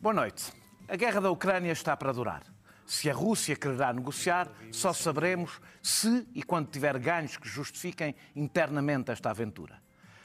Boa noite. A guerra da Ucrânia está para durar. Se a Rússia quererá negociar, só saberemos se e quando tiver ganhos que justifiquem internamente esta aventura.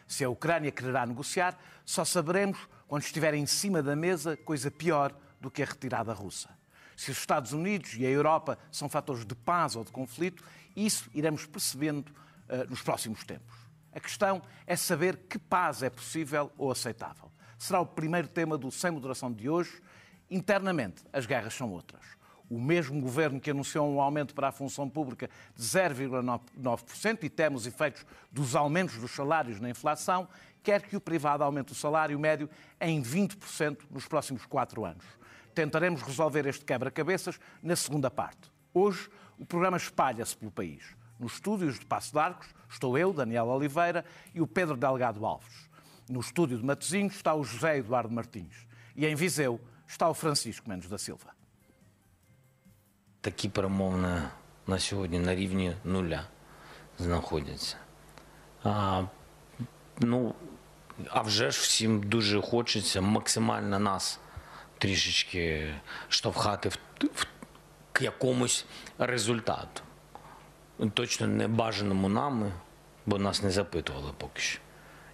Se a Ucrânia quererá negociar, só saberemos quando estiver em cima da mesa coisa pior do que a retirada russa. Se os Estados Unidos e a Europa são fatores de paz ou de conflito, isso iremos percebendo uh, nos próximos tempos. A questão é saber que paz é possível ou aceitável. Será o primeiro tema do Sem Moderação de hoje. Internamente, as guerras são outras. O mesmo governo que anunciou um aumento para a função pública de 0,9% e teme os efeitos dos aumentos dos salários na inflação, quer que o privado aumente o salário médio em 20% nos próximos quatro anos. Tentaremos resolver este quebra-cabeças na segunda parte. Hoje, o programa espalha-se pelo país. Nos estúdios de Passo de Arcos estou eu, Daniel Oliveira, e o Pedro Delgado Alves. No estúdio de Matosinhos está o José Eduardo Martins. E em Viseu está o Francisco Mendes da Silva. Такі перемовини на, на сьогодні на рівні нуля знаходяться. А, ну, а вже ж всім дуже хочеться максимально нас трішечки штовхати в, в к якомусь результату. Точно не бажаному нами, бо нас не запитували поки що,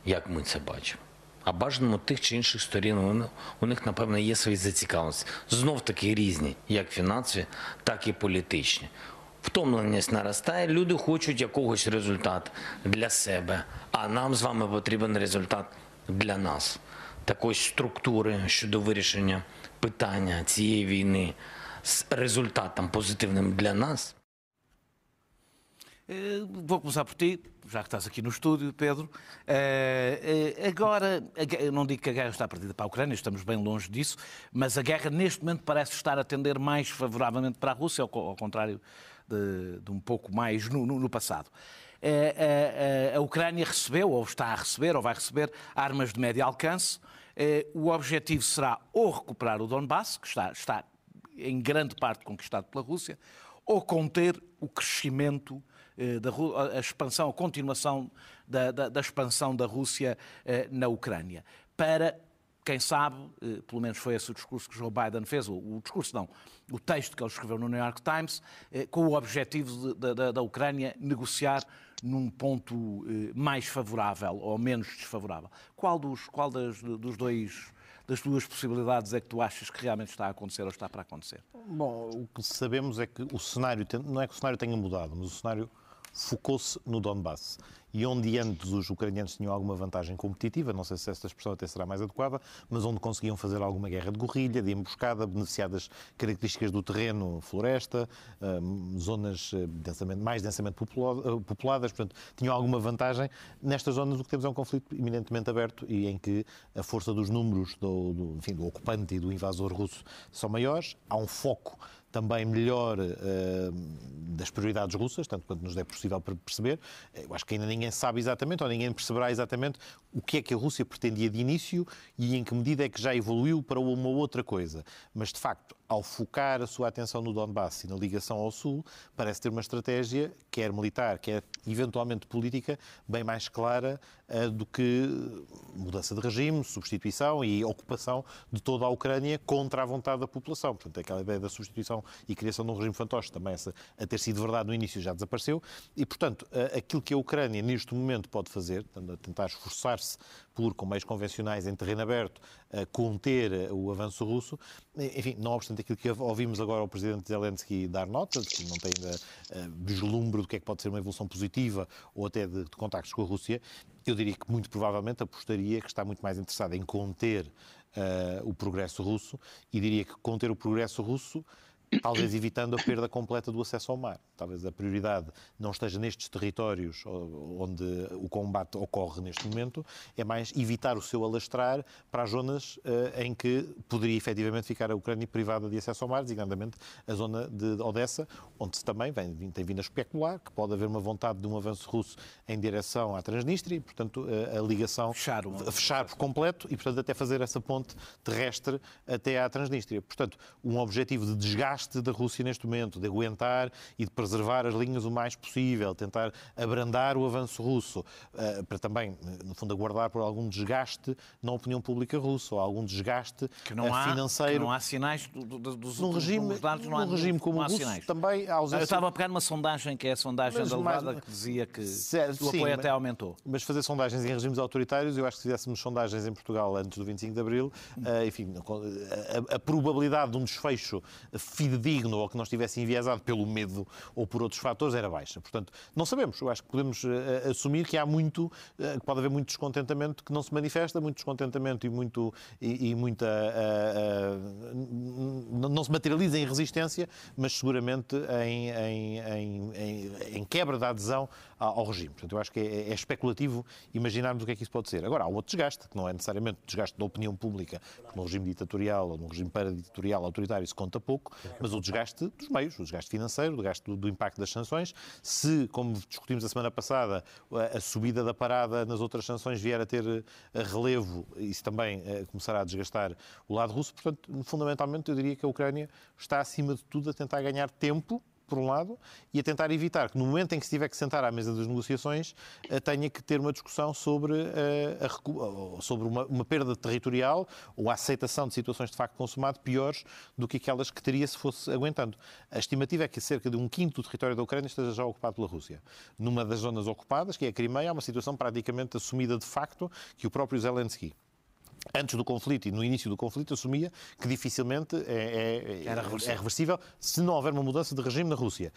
як ми це бачимо. А бажаному тих чи інших сторін вони, у них, напевно, є свої зацікавленості. Знов таки різні, як фінансові, так і політичні. Втомленість наростає, люди хочуть якогось результату для себе, а нам з вами потрібен результат для нас. Такої структури щодо вирішення питання цієї війни з результатом позитивним для нас. Eh, Vou começar por ti, já que estás aqui no estúdio, Pedro. Eh, eh, Agora, eu não digo que a guerra está perdida para a Ucrânia, estamos bem longe disso, mas a guerra neste momento parece estar a tender mais favoravelmente para a Rússia, ao co- ao contrário de, de um pouco mais no, no- no passado. A, Ucrânia recebeu, ou está a receber, ou vai receber, armas de médio alcance. O objetivo será ou recuperar o Donbass, que está, está em grande parte conquistado pela Rússia, ou conter o crescimento da Ru- a expansão, a continuação da, da- da expansão da Rússia eh, na Ucrânia. Para, quem sabe, eh, pelo menos foi esse o discurso que Joe Biden fez, o, discurso não, o texto que ele escreveu no New York Times, eh, com o objetivo de- da, da- da Ucrânia negociar num ponto eh, mais favorável ou menos desfavorável. Qual dos, qual das, dos dois das duas possibilidades é que tu achas que realmente está a acontecer ou está para acontecer? Bom, o que sabemos é que o cenário, não é que o cenário tenha mudado, mas o cenário focou-se no Donbass. E onde antes os ucranianos tinham alguma vantagem competitiva, não sei se esta expressão até será mais adequada, mas onde conseguiam fazer alguma guerra de guerrilha, de emboscada, beneficiar das características do terreno, floresta, hum, zonas eh, densamente, mais densamente eh, populadas, portanto, tinham alguma vantagem. Nestas zonas o que temos é um conflito eminentemente aberto e em que a força dos números do, do, enfim, do ocupante e do invasor russo são maiores. Há um foco também melhor eh, das prioridades russas, tanto quanto nos é possível per- perceber. Eu acho que ainda ninguém sabe exatamente, ou ninguém perceberá exatamente o que é que a Rússia pretendia de início e em que medida é que já evoluiu para uma outra coisa. Mas, de facto, ao focar a sua atenção no Donbass e na ligação ao Sul, parece ter uma estratégia, quer militar, quer eventualmente política, bem mais clara eh, do que mudança de regime, substituição e ocupação de toda a Ucrânia contra a vontade da população. Portanto, aquela ideia da substituição e criação de um regime fantoche, também essa a ter sido verdade no início já desapareceu. E, portanto, eh, aquilo que a Ucrânia neste momento pode fazer, a tentar esforçar-se por, com meios convencionais em terreno aberto, conter eh, o avanço russo, enfim, não obstante aquilo que ouvimos agora ao Presidente Zelensky dar nota, que não tem ainda eh, do que é que pode ser uma evolução positiva ou até de, de contactos com a Rússia, eu diria que muito provavelmente apostaria que está muito mais interessado em conter eh, o progresso russo e diria que conter o progresso russo talvez evitando a perda completa do acesso ao mar. Talvez a prioridade não esteja nestes territórios onde o combate ocorre neste momento, é mais evitar o seu alastrar para as zonas eh, em que poderia efetivamente ficar a Ucrânia privada de acesso ao mar, designadamente a zona de Odessa, onde se também vem, tem vindo a especular que pode haver uma vontade de um avanço russo em direção à Transnistria e, portanto, a, a ligação Fechar um- a fechar por completo e, portanto, até fazer essa ponte terrestre até à Transnistria. Portanto, um objetivo de desgaste desgaste da Rússia neste momento, de aguentar e de preservar as linhas o mais possível, tentar abrandar o avanço russo, uh, para também, no fundo, aguardar por algum desgaste na opinião pública russa, ou algum desgaste que não há, financeiro. Que não há sinais do, do, dos num regime, dados, não há, num regime como o russo, sinais. também há ausência... Eu estava a pegar numa sondagem, que é a sondagem da Levada, que dizia que certo, o apoio sim, até aumentou. Mas fazer sondagens em regimes autoritários, eu acho que se fizéssemos sondagens em Portugal antes do 25 de Abril, uh, enfim, a, a, probabilidade de um desfecho fidedigno ou que não estivesse enviesado pelo medo ou por outros fatores era baixa. Portanto, não sabemos. Eu acho que podemos uh, assumir que há muito, uh, que pode haver muito descontentamento que não se manifesta, muito descontentamento e, muito, e, e muita. não se materializa em resistência, mas seguramente em, em, em, em quebra da adesão ao regime. Portanto, eu acho que é, é, especulativo imaginarmos o que é que isso pode ser. Agora, há um outro desgaste, que não é necessariamente desgaste da opinião pública, porque num regime ditatorial ou num regime paraditatorial autoritário se conta pouco, mas o desgaste dos meios, o desgaste financeiro, o desgaste do, do impacto das sanções. Se, como discutimos a semana passada, a, a, subida da parada nas outras sanções vier a ter a relevo, isso também eh, começará a desgastar o lado russo. Portanto, fundamentalmente, eu diria que a Ucrânia está, acima de tudo, a tentar ganhar tempo por um lado, e a tentar evitar que no momento em que se tiver que sentar à mesa das negociações eh, tenha que ter uma discussão sobre, eh, a, sobre uma, uma, perda territorial ou a aceitação de situações de facto consumado piores do que aquelas que teria se fosse aguentando. A estimativa é que cerca de um quinto do território da Ucrânia esteja já ocupado pela Rússia. Numa das zonas ocupadas, que é a Crimeia, há uma situação praticamente assumida de facto que o próprio Zelensky antes do conflito e no início do conflito, assumia que dificilmente é, é, reversível. é reversível se não houver uma mudança de regime na Rússia.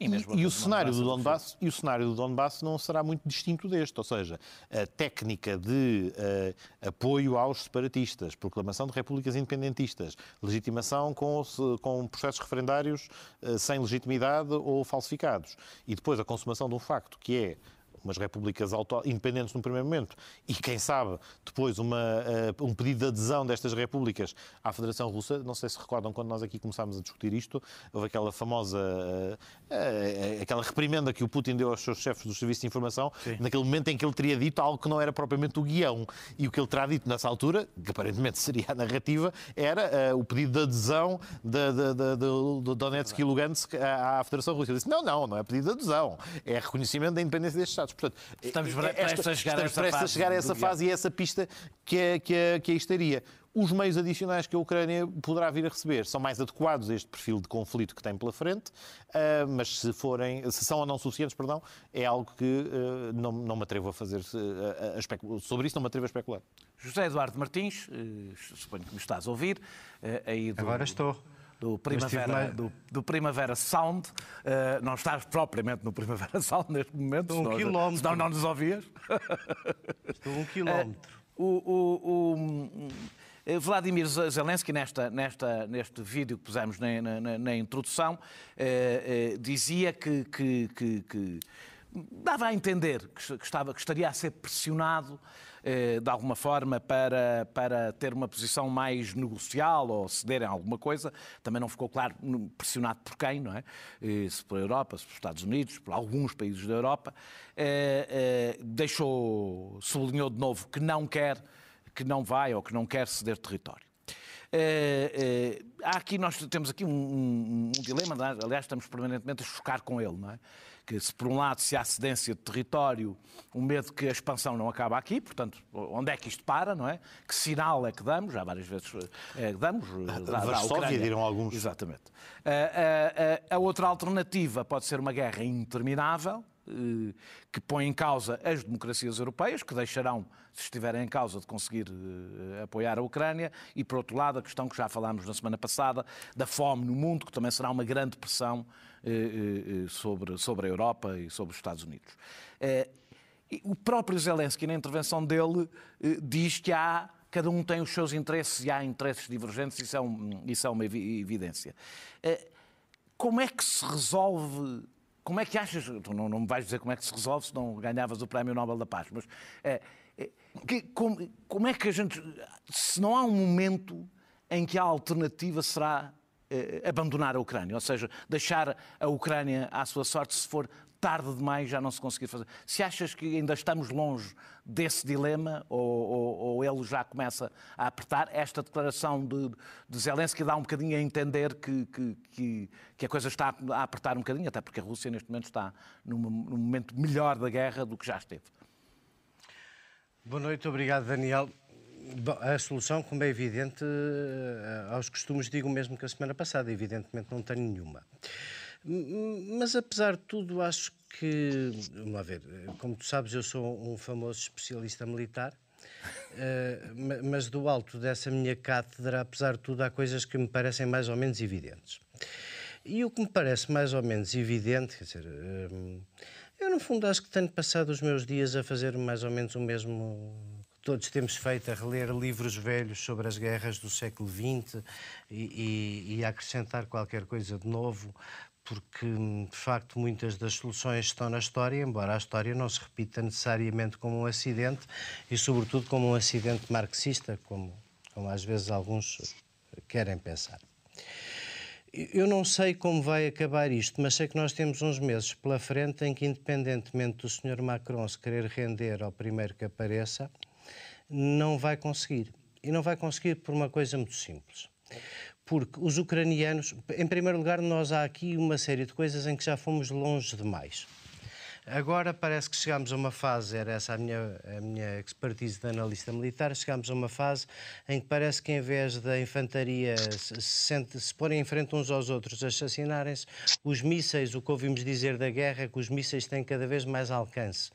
E, e, e, o cenário do Donbass, e o cenário do Donbass não será muito distinto deste, ou seja, a técnica de uh, apoio aos separatistas, proclamação de repúblicas independentistas, legitimação com, com processos referendários uh, sem legitimidade ou falsificados, e depois a consumação de um facto que é umas repúblicas independentes no primeiro momento e, quem sabe, depois uma, uh, um pedido de adesão destas repúblicas à Federação Russa. Não sei se recordam, quando nós aqui começámos a discutir isto, houve aquela famosa, uh, uh, aquela reprimenda que o Putin deu aos seus chefes dos serviços de informação, Sim. naquele momento em que ele teria dito algo que não era propriamente o guião. E o que ele terá dito nessa altura, que aparentemente seria a narrativa, era o pedido de adesão de, de, de, de Donetsk e Lugansk à, à Federação Russa. Ele disse, não, não, não é pedido de adesão, é reconhecimento da independência destes Estados. Portanto, estamos prestes a chegar, estamos a, essa a chegar a essa fase e a essa pista que é, que, é, que é estaria. Os meios adicionais que a Ucrânia poderá vir a receber são mais adequados a este perfil de conflito que tem pela frente, uh, mas se forem, se são ou não suficientes, perdão, é algo que uh, não, não me atrevo a fazer a, a sobre isso não me atrevo a especular. José Eduardo Martins, uh, suponho que me estás a ouvir, aí do... Agora estou do Primavera, do, do, Primavera Sound. Uh, não estás propriamente no Primavera Sound neste momento, Estou um senão, quilómetro. senão não nos ouvias. Estou um quilómetro. Uh, o, o, o, Vladimir Zelensky, nesta, nesta, neste vídeo que pusemos na, na, na introdução, uh, dizia que, que, que, que, dava a entender que, estava, que estaria a ser pressionado eh, de alguma forma para, para ter uma posição mais negocial ou ceder em alguma coisa. Também não ficou claro pressionado por quem, não é? Eh, se pela Europa, se pelos Estados Unidos, por alguns países da Europa. Eh, deixou, sublinhou de novo que não quer, que não vai ou que não quer ceder território. Há aqui, nós temos aqui um, um, um dilema, é? aliás, estamos permanentemente a chocar com ele, não é? Que se por um lado se há cedência de território, o medo que a expansão não acaba aqui, portanto, onde é que isto para, não é? Que sinal é que damos? Já várias vezes é, damos. Da, Varsóvia, dirão alguns. Exatamente. A, a, a outra alternativa pode ser uma guerra interminável, eh, que põe em causa as democracias europeias, que deixarão, se estiverem em causa, de conseguir eh, apoiar a Ucrânia, e, por outro lado, a questão que já falámos na semana passada, da fome no mundo, que também será uma grande pressão eh, sobre, sobre a Europa e sobre os Estados Unidos. O próprio Zelensky, na intervenção dele, diz que há cada um tem os seus interesses e há interesses divergentes, isso é, um, isso é uma evidência. Como é que se resolve como é que achas? Tu não, não me vais dizer como é que se resolve se não ganhavas o Prémio Nobel da Paz, mas é, é, que, como, como, é que a gente. Se não há um momento em que a alternativa será é, abandonar a Ucrânia, ou seja, deixar a Ucrânia à sua sorte se for tarde demais já não se conseguir fazer. Se achas que ainda estamos longe desse dilema ou, ou, ou ele já começa a apertar, esta declaração de, de Zelensky dá um bocadinho a entender que, que, que, a coisa está a apertar um bocadinho, até porque a Rússia neste momento está num, num momento melhor da guerra do que já esteve. Boa noite, obrigado Daniel. Bom, a solução, como é evidente, eh, aos costumes digo mesmo que a semana passada, evidentemente não tenho nenhuma. Mas apesar de tudo, acho que, vamos ver, como tu sabes, eu sou um famoso especialista militar. Uh, mas do alto dessa minha cátedra, apesar de tudo, há coisas que me parecem mais ou menos evidentes. E o que me parece mais ou menos evidente, quer dizer, uh, eu no fundo acho que tenho passado os meus dias a fazer mais ou menos o mesmo todos temos feito a reler livros velhos sobre as guerras do século XX e, e, e, acrescentar qualquer coisa de novo, porque de facto muitas das soluções estão na história, embora a história não se repita necessariamente como um acidente e, sobretudo, como um acidente marxista, como, como às vezes alguns querem pensar. Eu não sei como vai acabar isto, mas sei que nós temos uns meses pela frente em que, independentemente do Sr. Macron se querer render ao primeiro que apareça, não vai conseguir. E não vai conseguir por uma coisa muito simples. Porque os ucranianos, em primeiro lugar, nós há aqui uma série de coisas em que já fomos longe demais. Agora parece que chegamos a uma fase, era essa a minha, a minha expertise de analista militar, chegamos a uma fase em que parece que em vez da infantaria se, se, se porem em frente uns aos outros, assassinarem-se, os mísseis, o que ouvimos dizer da guerra é que os mísseis têm cada vez mais alcance.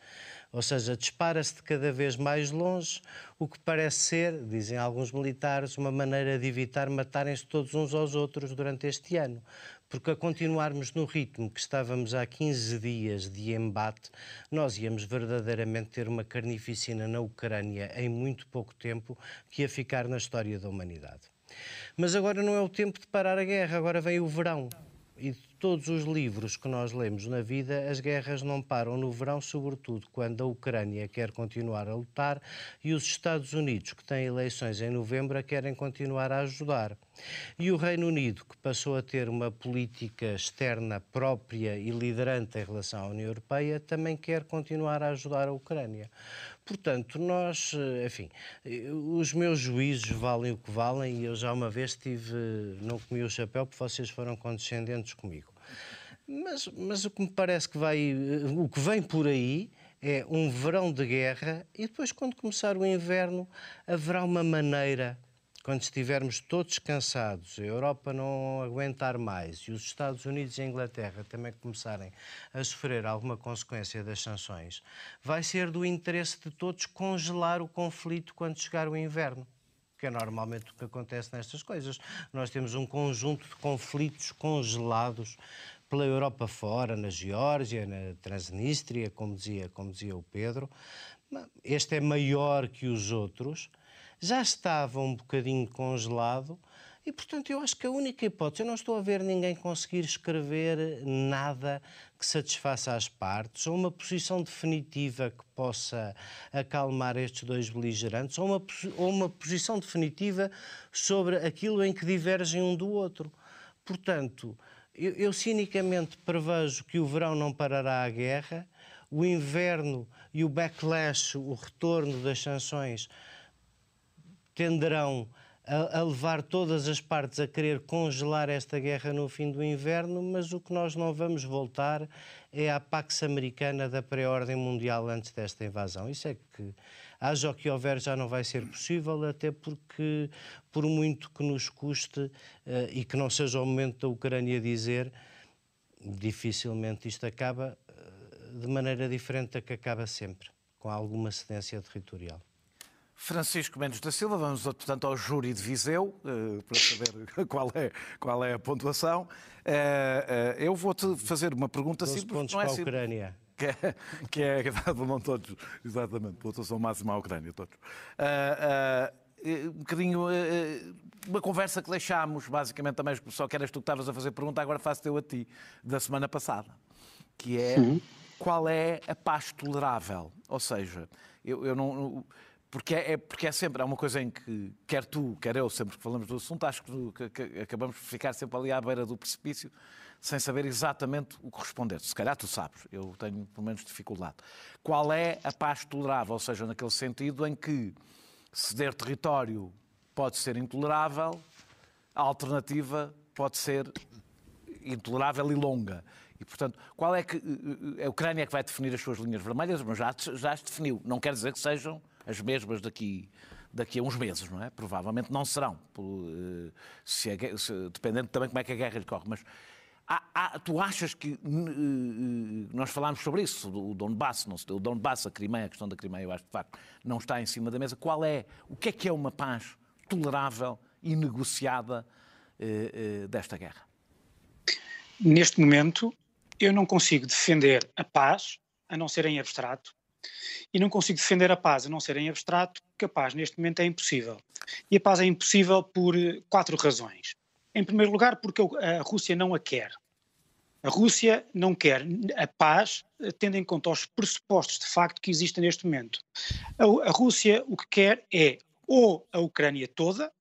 Ou seja, dispara-se de cada vez mais longe, o que parece ser, dizem alguns militares, uma maneira de evitar matarem-se todos uns aos outros durante este ano. Porque a continuarmos no ritmo que estávamos há 15 dias de embate, nós íamos verdadeiramente ter uma carnificina na Ucrânia em muito pouco tempo que ia ficar na história da humanidade. Mas agora não é o tempo de parar a guerra, agora vem o verão. E todos os livros que nós lemos na vida, as guerras não param no verão, sobretudo quando a Ucrânia quer continuar a lutar e os Estados Unidos, que têm eleições em novembro, querem continuar a ajudar. E o Reino Unido, que passou a ter uma política externa própria e liderante em relação à União Europeia, também quer continuar a ajudar a Ucrânia. Portanto, nós, eh, enfim, eh, os meus juízos valem o que valem e eu já uma vez tive, não comi o chapéu porque vocês foram condescendentes comigo. Mas, mas o que me parece que vai, eh, o que vem por aí é um verão de guerra e depois, quando começar o inverno, haverá uma maneira quando estivermos todos cansados, a Europa não aguentar mais e os Estados Unidos e a Inglaterra também começarem a sofrer alguma consequência das sanções, vai ser do interesse de todos congelar o conflito quando chegar o inverno que é normalmente o que acontece nestas coisas. Nós temos um conjunto de conflitos congelados pela Europa fora, na Geórgia, na Transnistria, como dizia, como dizia o Pedro. Este é maior que os outros já estava um bocadinho congelado e, portanto, eu acho que a única hipótese, eu não estou a ver ninguém conseguir escrever nada que satisfaça as partes, ou uma posição definitiva que possa acalmar estes dois beligerantes, ou uma, ou uma posição definitiva sobre aquilo em que divergem um do outro. Portanto, eu, eu cinicamente prevejo que o verão não parará a guerra, o inverno e o backlash, o retorno das sanções, tenderão a, a, levar todas as partes a querer congelar esta guerra no fim do inverno, mas o que nós não vamos voltar é à Pax Americana da pré-ordem mundial antes desta invasão. Isso é que, haja o que houver, já não vai ser possível, até porque, por muito que nos custe uh, e que não seja o momento da Ucrânia dizer, dificilmente isto acaba uh, de maneira diferente da que acaba sempre, com alguma cedência territorial. Francisco Mendes da Silva, vamos portanto ao júri de Viseu, eh, para saber qual é, qual é a pontuação. Eu vou-te fazer uma pergunta simples. pontos não é para a Ucrânia. Que é, que é vão todos, exatamente, pontuação máxima à Ucrânia, todos. um bocadinho uma conversa que deixámos, basicamente também, só que eras tu que estavas a fazer pergunta, agora faço eu a ti, da semana passada, que é qual é a paz tolerável? Ou seja, eu, eu não porque é, é, porque é sempre, é uma coisa em que, quer tu, quer eu, sempre que falamos do assunto, acho que, que, acabamos por ficar sempre ali à beira do precipício, sem saber exatamente o que responder. Se calhar tu sabes, eu tenho pelo menos dificuldade. Qual é a paz tolerável? Ou seja, naquele sentido em que ceder território pode ser intolerável, a alternativa pode ser intolerável e longa. E, portanto, qual é que. Eh, eh, a Ucrânia é que vai definir as suas linhas vermelhas, mas já, já as definiu. Não quer dizer que sejam as mesmas daqui, daqui a uns meses, não é? Provavelmente não serão, eh, se é, se, dependendo também como é que a guerra lhe corre. Mas há, há, tu achas que. Nós falámos sobre isso, o Donbass, não. O Donbass, a Crimeia, a questão da Crimeia, eu acho de facto não está em cima da mesa. Qual é. O que é que é uma paz tolerável e negociada eh, eh, desta guerra? Neste momento, eu não consigo defender a paz a não ser em abstrato e não consigo defender a paz a não ser em abstrato, porque a paz neste momento é impossível. E a paz é impossível por eh, quatro razões. Em primeiro lugar, porque a Rússia não a quer. A Rússia não quer a paz, eh, tendo em conta os pressupostos de facto que existem neste momento. A, a Rússia o que quer é ou a Ucrânia toda,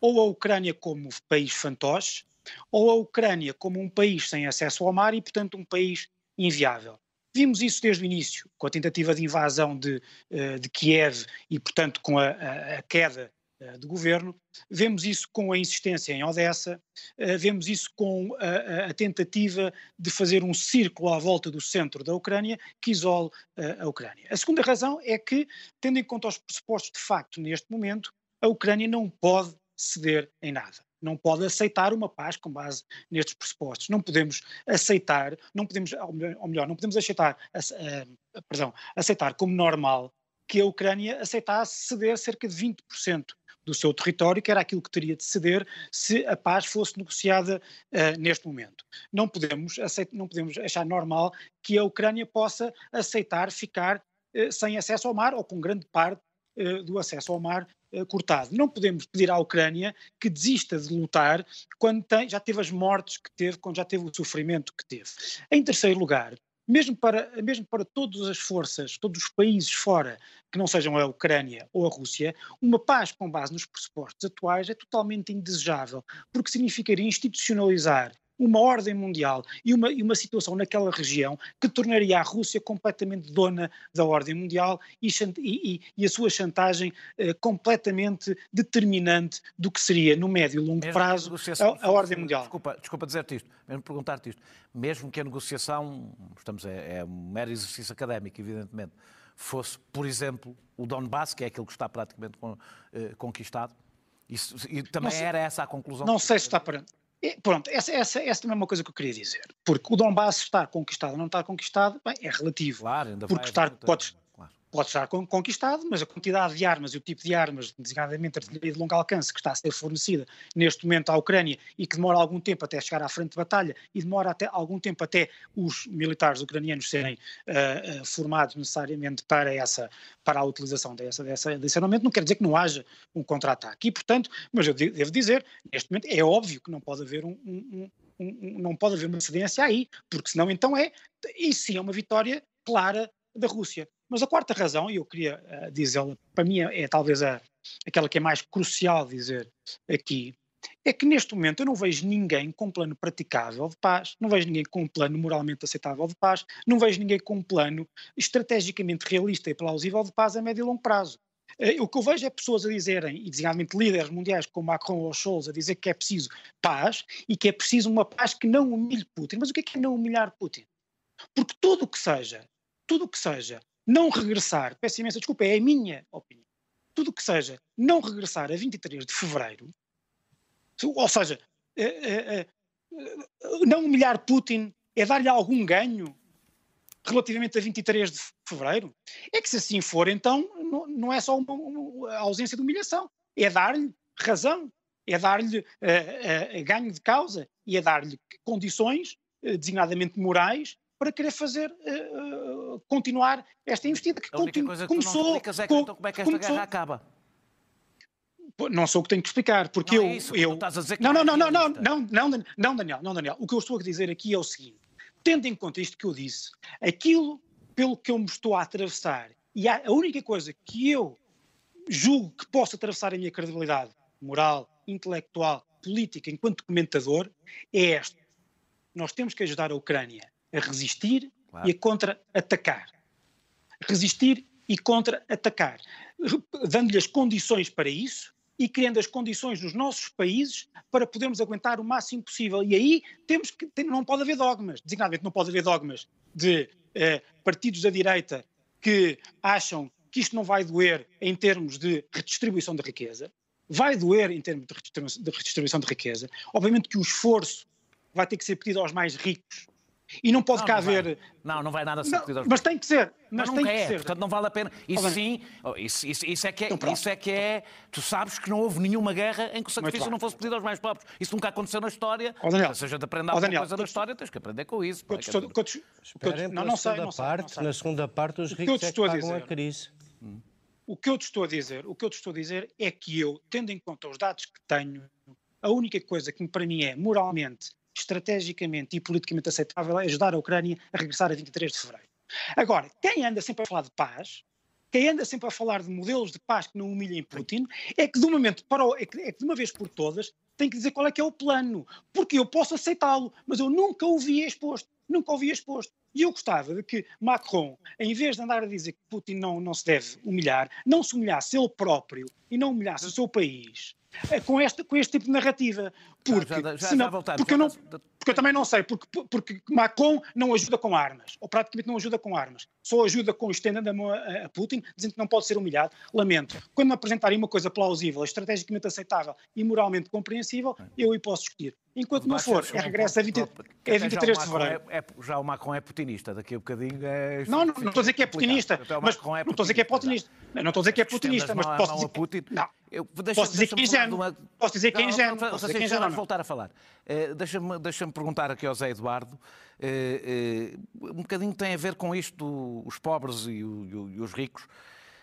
ou a Ucrânia como país fantoche, ou a Ucrânia como um país sem acesso ao mar e, portanto, um país inviável. Vimos isso desde o início, com a tentativa de invasão de, eh, de Kiev e, portanto, com a, a, queda eh, do governo, vemos isso com a insistência em Odessa, eh, vemos isso com a, a, tentativa de fazer um círculo à volta do centro da Ucrânia que isole a Ucrânia. A segunda razão é que, tendo em conta os pressupostos de facto neste momento, a Ucrânia não pode ceder em nada não pode aceitar uma paz com base nestes pressupostos. Não podemos aceitar, não podemos, ou melhor, não podemos aceitar, uh, perdão, aceitar como normal que a Ucrânia aceitasse ceder cerca de 20% do seu território, que era aquilo que teria de ceder se a paz fosse negociada uh, neste momento. Não podemos, aceitar, não podemos achar normal que a Ucrânia possa aceitar ficar uh, sem acesso ao mar ou com grande parte uh, do acesso ao mar eh, cortado. Não podemos pedir à Ucrânia que desista de lutar quando tem, já teve as mortes que teve, quando já teve o sofrimento que teve. Em terceiro lugar, mesmo para, mesmo para todas as forças, todos os países fora que não sejam a Ucrânia ou a Rússia, uma paz com base nos pressupostos atuais é totalmente indesejável, porque significaria institucionalizar uma ordem mundial e uma, e uma situação naquela região que tornaria a Rússia completamente dona da ordem mundial e, e, e a sua chantagem eh, completamente determinante do que seria, no médio e longo mesmo prazo, a, a, ordem mundial. Desculpa, desculpa dizer-te isto, mesmo perguntar-te isto. Mesmo que a negociação, estamos, é, é um mero exercício académico, evidentemente, fosse, por exemplo, o Donbass, que é aquilo que está praticamente eh, conquistado, isso, e também sei, era essa a conclusão? Não sei se está para. E, pronto, essa, essa, essa também é uma coisa que eu queria dizer. Porque o Donbass estar conquistado ou não estar conquistado, bem, é relativo. Claro, ainda porque estar, podes, pode estar conquistado, mas a quantidade de armas e o tipo de armas, designadamente artilharia de longo alcance, que está a ser fornecida neste momento à Ucrânia e que demora algum tempo até chegar à frente de batalha e demora até algum tempo até os militares ucranianos serem uh, formados necessariamente para, essa, para a utilização dessa, dessa, desse armamento, não quer dizer que não haja um contra-ataque. E, portanto, mas eu devo dizer, neste momento é óbvio que não pode haver um, um, um não pode haver uma cedência aí, porque senão então é, e sim é uma vitória clara da Rússia. Mas a quarta razão, e eu queria uh, dizê-la, para mim é, é talvez a, aquela que é mais crucial dizer aqui, é que neste momento eu não vejo ninguém com um plano praticável de paz, não vejo ninguém com um plano moralmente aceitável de paz, não vejo ninguém com um plano estrategicamente realista e plausível de paz a médio e longo prazo. Uh, o que eu vejo é pessoas a dizerem, e designadamente líderes mundiais como Macron ou Scholz, a dizer que é preciso paz e que é preciso uma paz que não humilhe Putin. Mas o que é que é não humilhar Putin? Porque tudo o que seja, tudo o que seja não regressar, peço imensa desculpa, é a minha opinião, tudo que seja não regressar a 23 de fevereiro, ou seja, é, é, é, não humilhar Putin é dar-lhe algum ganho relativamente a 23 de fevereiro? É que se assim for, então não, é só uma, ausência de humilhação, é dar-lhe razão, é dar-lhe ganho de causa e é dar-lhe condições, designadamente morais, para querer fazer uh, continuar esta investida que coisa que começou. É que, então, como é que esta começou, guerra acaba? Não sou o que tenho que explicar, porque não eu. É isso, eu estás a dizer que não, não, não, não, não, não, não, não, Daniel, não, Daniel. O que eu estou a dizer aqui é o seguinte: tendo em conta isto que eu disse, aquilo pelo que eu me estou a atravessar, e a, a única coisa que eu julgo que possa atravessar a minha credibilidade moral, intelectual, política, enquanto comentador, é esta. Nós temos que ajudar a Ucrânia a resistir claro. e a contra-atacar. Resistir e contra-atacar. Dando-lhe as condições para isso e criando as condições nos nossos países para podermos aguentar o máximo possível. E aí temos que, não pode haver dogmas, designadamente não pode haver dogmas de eh, partidos da direita que acham que isto não vai doer em termos de redistribuição de riqueza, vai doer em termos de redistribuição de riqueza. Obviamente que o esforço vai ter que ser pedido aos mais ricos e não pode não, cá não haver. Vai. Não, não vai nada ser pedido aos Mas tem que ser. Mas, mas tem que é, ser. portanto não vale a pena. Isso sim, oh, isso, isso, isso, é que é, então, isso é que é. Tu sabes que não houve nenhuma guerra em que o sacrifício não fosse pedido aos mais pobres. Isso nunca aconteceu na história. Oh, Daniel, Se a gente aprender alguma Daniel, coisa na história, tens que aprender com isso. Esperem não, não sei, não parte, sei, não Na segunda parte, os ricos é que pagam a crise. Hum. O que eu te estou a dizer, o que eu te estou a dizer é que eu, tendo em conta os dados que tenho, a única coisa que para mim é moralmente, estrategicamente e politicamente aceitável é ajudar a Ucrânia a regressar a 23 de fevereiro. Agora, quem anda sempre a falar de paz, quem anda sempre a falar de modelos de paz que não humilhem Putin, é que de um momento para o, é que, é que de uma vez por todas tem que dizer qual é que é o plano, porque eu posso aceitá-lo, mas eu nunca o vi exposto, nunca o vi exposto. E eu gostava de que Macron, em vez de andar a dizer que Putin não, não se deve humilhar, não se humilhasse ele próprio e não humilhasse o seu país é, com, este, com este tipo de narrativa. Porque, já, já, já, senão, porque, eu não, porque eu também não sei, porque, porque Macron não ajuda com armas, ou praticamente não ajuda com armas, só ajuda com estendendo a mão a, Putin, dizendo que não pode ser humilhado. Lamento. Quando me apresentarem uma coisa plausível, estrategicamente aceitável e moralmente compreensível, eu aí posso discutir. Enquanto não for, é regresso a 20, é 23 de fevereiro. É, é, já o Macron é putinista, daqui a bocadinho é. Não, não, não estou a dizer que é putinista. Mas, é não estou a dizer que é putinista. Não estou a dizer que é putinista, mas posso dizer. Putin. Não. Eu, deixa, posso dizer que é ingênuo. Posso dizer que é ingênuo. Voltar a falar. Uh, Deixa-me deixa perguntar aqui ao Zé Eduardo. Uh, uh, um bocadinho tem a ver com isto, os pobres e, o, e os ricos.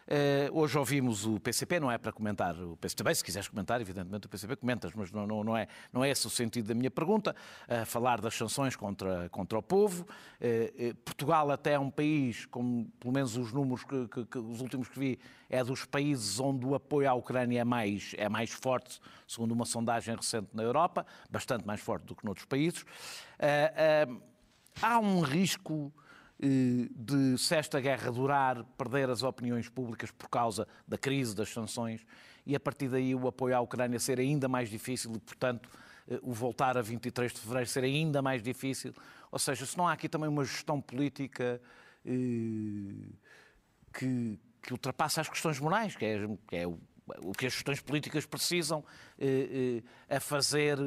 Uh, hoje ouvimos o PCP, não é para comentar o PCP, também se quiseres comentar, evidentemente o PCP comentas, mas não, não, não, é, não é esse o sentido da minha pergunta, uh, falar das sanções contra, contra o povo. Uh, Portugal até é um país, como pelo menos os números, que, que, que, os últimos que vi, é dos países onde o apoio à Ucrânia é mais, é mais forte, segundo uma sondagem recente na Europa, bastante mais forte do que noutros países. há um risco de, se esta guerra durar, perder as opiniões públicas por causa da crise, das sanções, e a partir daí o apoio à Ucrânia ser ainda mais difícil e, portanto, eh, o voltar a 23 de fevereiro ser ainda mais difícil. Ou seja, se não há aqui também uma gestão política eh, que, que ultrapassa as questões morais, que é, que é o, o, que as questões políticas precisam a fazer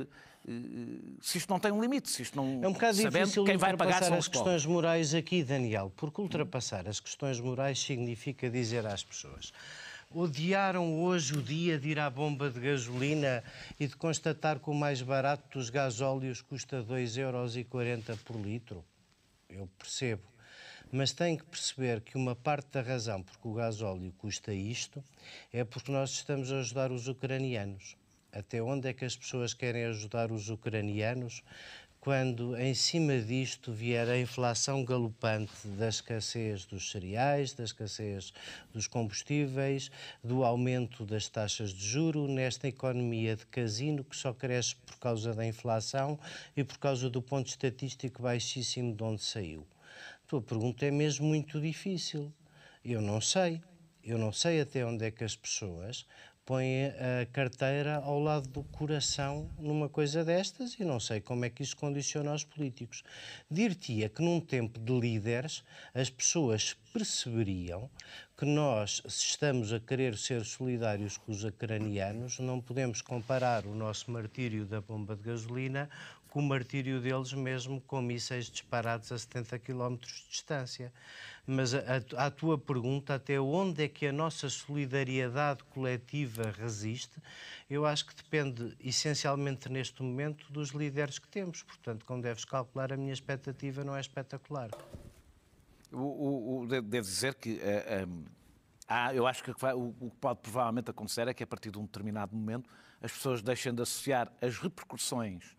se isto não tem um limite, se isto não é um bocado difícil quem vai pagar são as questões morais aqui, Daniel, porque ultrapassar as questões morais significa dizer às pessoas odiaram hoje o dia de ir à bomba de gasolina e de constatar que o mais barato dos gasóleos custa 2,40 euros por litro? Eu percebo. Mas tem que perceber que uma parte da razão porque o gasóleo custa isto é porque nós estamos a ajudar os ucranianos até onde é que as pessoas querem ajudar os ucranianos quando em cima disto vier a inflação galopante da escassez dos cereais, da escassez dos combustíveis, do aumento das taxas de juro nesta economia de casino que só cresce por causa da inflação e por causa do ponto estatístico baixíssimo de onde saiu. A tua pergunta é mesmo muito difícil. Eu não sei. Eu não sei até onde é que as pessoas põe a carteira ao lado do coração numa coisa destas e não sei como é que isso condiciona os políticos. Dir-te-ia que num tempo de líderes as pessoas perceberiam que nós, se estamos a querer ser solidários com os ucranianos, não podemos comparar o nosso martírio da bomba de gasolina com o martírio deles mesmo com mísseis disparados a 70 km de distância. Mas a, tua pergunta, até onde é que a nossa solidariedade coletiva resiste, eu acho que depende essencialmente neste momento dos líderes que temos. Portanto, como deves calcular, a minha expectativa não é espetacular. O, o, o devo dizer que uh, eh, um, eh, eu acho que o, que pode provavelmente acontecer é que a partir de um determinado momento as pessoas deixem de associar as repercussões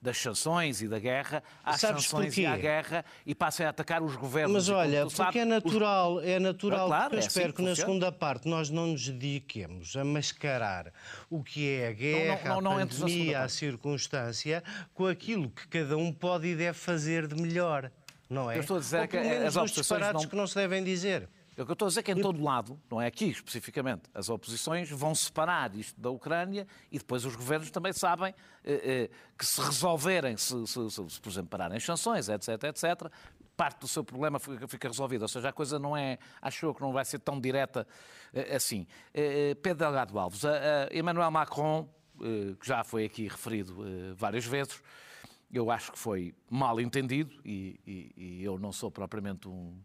das sanções e da guerra às Sabes sanções porquê? e à guerra e passem a atacar os governos. Mas olha, porque é os- natural, é natural, Ah, claro, porque eu é assim espero que que na segunda parte nós não nos dediquemos a mascarar o que é a guerra, não- não a na segunda pandemia, a circunstância, com aquilo que cada um pode e deve fazer de melhor, não é? Eu estou a dizer Ou que as os não- que não se devem dizer. O que eu estou a dizer é que em todo lado, não é aqui especificamente, as oposições vão separar isto da Ucrânia e depois os governos também sabem eh, eh, que se resolverem, se, se, se, se, por exemplo, pararem as sanções, etc, etc, parte do seu problema fica, resolvida. Ou seja, a coisa não é, acho eu que não vai ser tão direta eh, assim. Eh, eh, Pedro Delgado Alves, Emmanuel Macron, que já foi aqui referido várias vezes, eu acho que foi mal entendido e, e- e eu não sou propriamente um,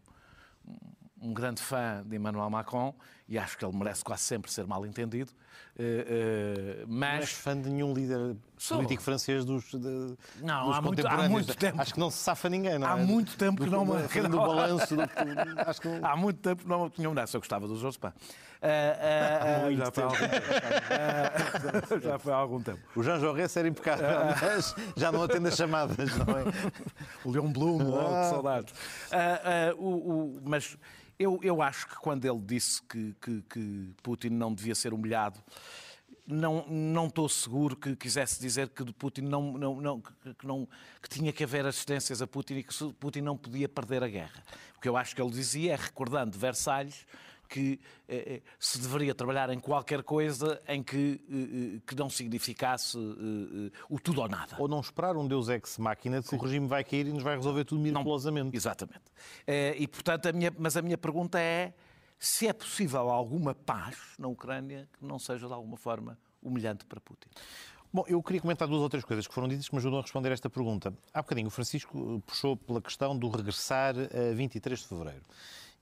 um grande fã de Emmanuel Macron e acho que ele merece quase sempre ser mal entendido. Eh, eh, Não és mas fã de nenhum líder Sou. político francês dos, de, Não, dos há muito- há muito tempo. Acho que não se safa ninguém, não Há é? muito tempo que não me- do- que do balanço. do- acho que há muito tempo não tinha um dessa. Eu gostava do Jospin. Eh, eh, já, foi há algum tempo. Já foi há algum tempo. O Jean Jaurès era impecável, mas já não atende as chamadas, não é? O Leon Blum, Ah. que saudades. Ah, o- o- mas eu, eu acho que quando ele disse que, que- que Putin não devia ser humilhado, não, não estou seguro que quisesse dizer que Putin não, não, não, que, que não, que tinha que haver assistências a Putin e que Putin não podia perder a guerra. O que eu acho que ele dizia é, recordando Versalhes, que eh, eh, se deveria trabalhar em qualquer coisa em que, eh, eh, que não significasse eh, eh, o tudo ou nada. Ou não esperar um Deus ex-máquina de que o regime vai cair e nos vai resolver tudo miraculosamente. Exatamente. Eh, E, portanto, a minha, mas a minha pergunta é se é possível alguma paz na Ucrânia que não seja, de alguma forma, humilhante para Putin. Bom, eu queria comentar duas ou três coisas que foram ditas que me ajudam a responder esta pergunta. Há bocadinho o Francisco puxou pela questão do regressar a 23 de fevereiro.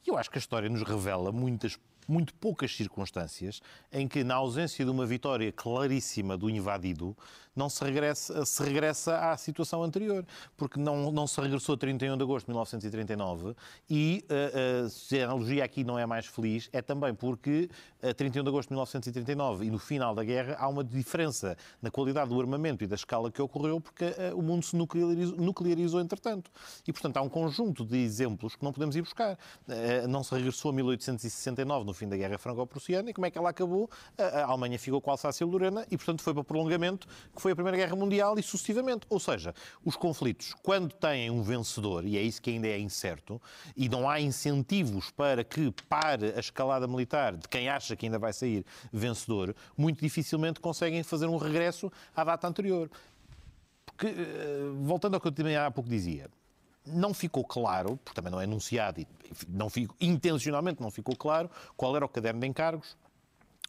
E eu acho que a história nos revela muitas, muito poucas circunstâncias em que, na ausência de uma vitória claríssima do invadido, não se regressa, se regressa à situação anterior. Porque não, não se regressou a 31 de agosto de 1939 e, eh, eh, se a analogia aqui não é mais feliz, é também porque a 31 de agosto de 1939 e no final da guerra há uma diferença na qualidade do armamento e da escala que ocorreu porque eh, o mundo se nuclearizou, nuclearizou entretanto. E, portanto, há um conjunto de exemplos que não podemos ir buscar. Eh, Não se regressou a 1869, no fim da Guerra Franco-Prussiana, e como é que ela acabou? A Alemanha ficou com a Alsácia-Lorena e, portanto, foi para prolongamento, que foi a Primeira Guerra Mundial e sucessivamente. Ou seja, os conflitos, quando têm um vencedor, e é isso que ainda é incerto, e não há incentivos para que pare a escalada militar de quem acha que ainda vai sair vencedor, muito dificilmente conseguem fazer um regresso à data anterior. Porque, eh, voltando ao que eu também há pouco dizia, não ficou claro, porque também não é anunciado, e não ficou, intencionalmente não ficou claro, qual era o caderno de encargos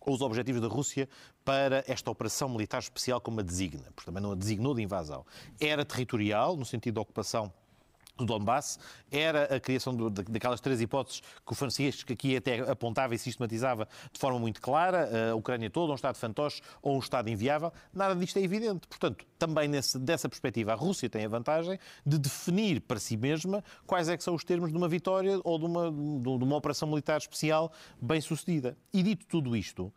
ou os objetivos da Rússia para esta operação militar especial como a designa, porque também não a designou de invasão. Era territorial, no sentido de ocupação do Donbass, era a criação daquelas três hipóteses que o Francisco aqui até apontava e sistematizava de forma muito clara, a Ucrânia toda, um Estado fantoche ou um Estado inviável, nada disto é evidente. Portanto, também nesse, dessa perspectiva, a Rússia tem a vantagem de definir para si mesma quais é que são os termos de uma vitória ou de uma, de uma operação militar especial bem sucedida. E dito tudo isto,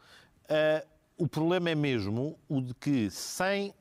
ah, o problema é mesmo o de que sem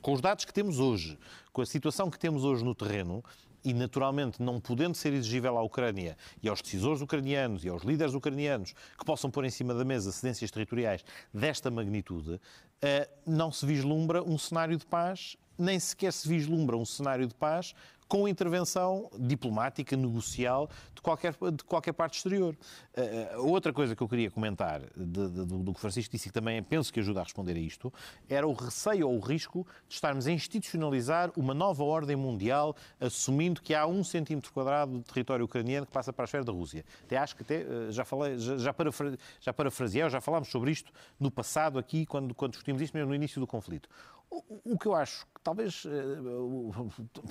com os dados que temos hoje, com a situação que temos hoje no terreno, e naturalmente não podendo ser exigível à Ucrânia e aos decisores ucranianos e aos líderes ucranianos que possam pôr em cima da mesa cedências territoriais desta magnitude, eh, não se vislumbra um cenário de paz, nem sequer se vislumbra um cenário de paz com intervenção diplomática, negocial, de qualquer, de qualquer parte exterior. Uh, outra coisa que eu queria comentar de, de, do, do que o Francisco disse e que também penso que ajuda a responder a isto, era o receio ou o risco de estarmos a institucionalizar uma nova ordem mundial, assumindo que há um centímetro quadrado de território ucraniano que passa para a esfera da Rússia. Até acho que até, uh, já, falei, já, já, parafra, já já falámos sobre isto no passado aqui, quando, quando discutimos isto mesmo no início do conflito. O, o que eu acho talvez uh,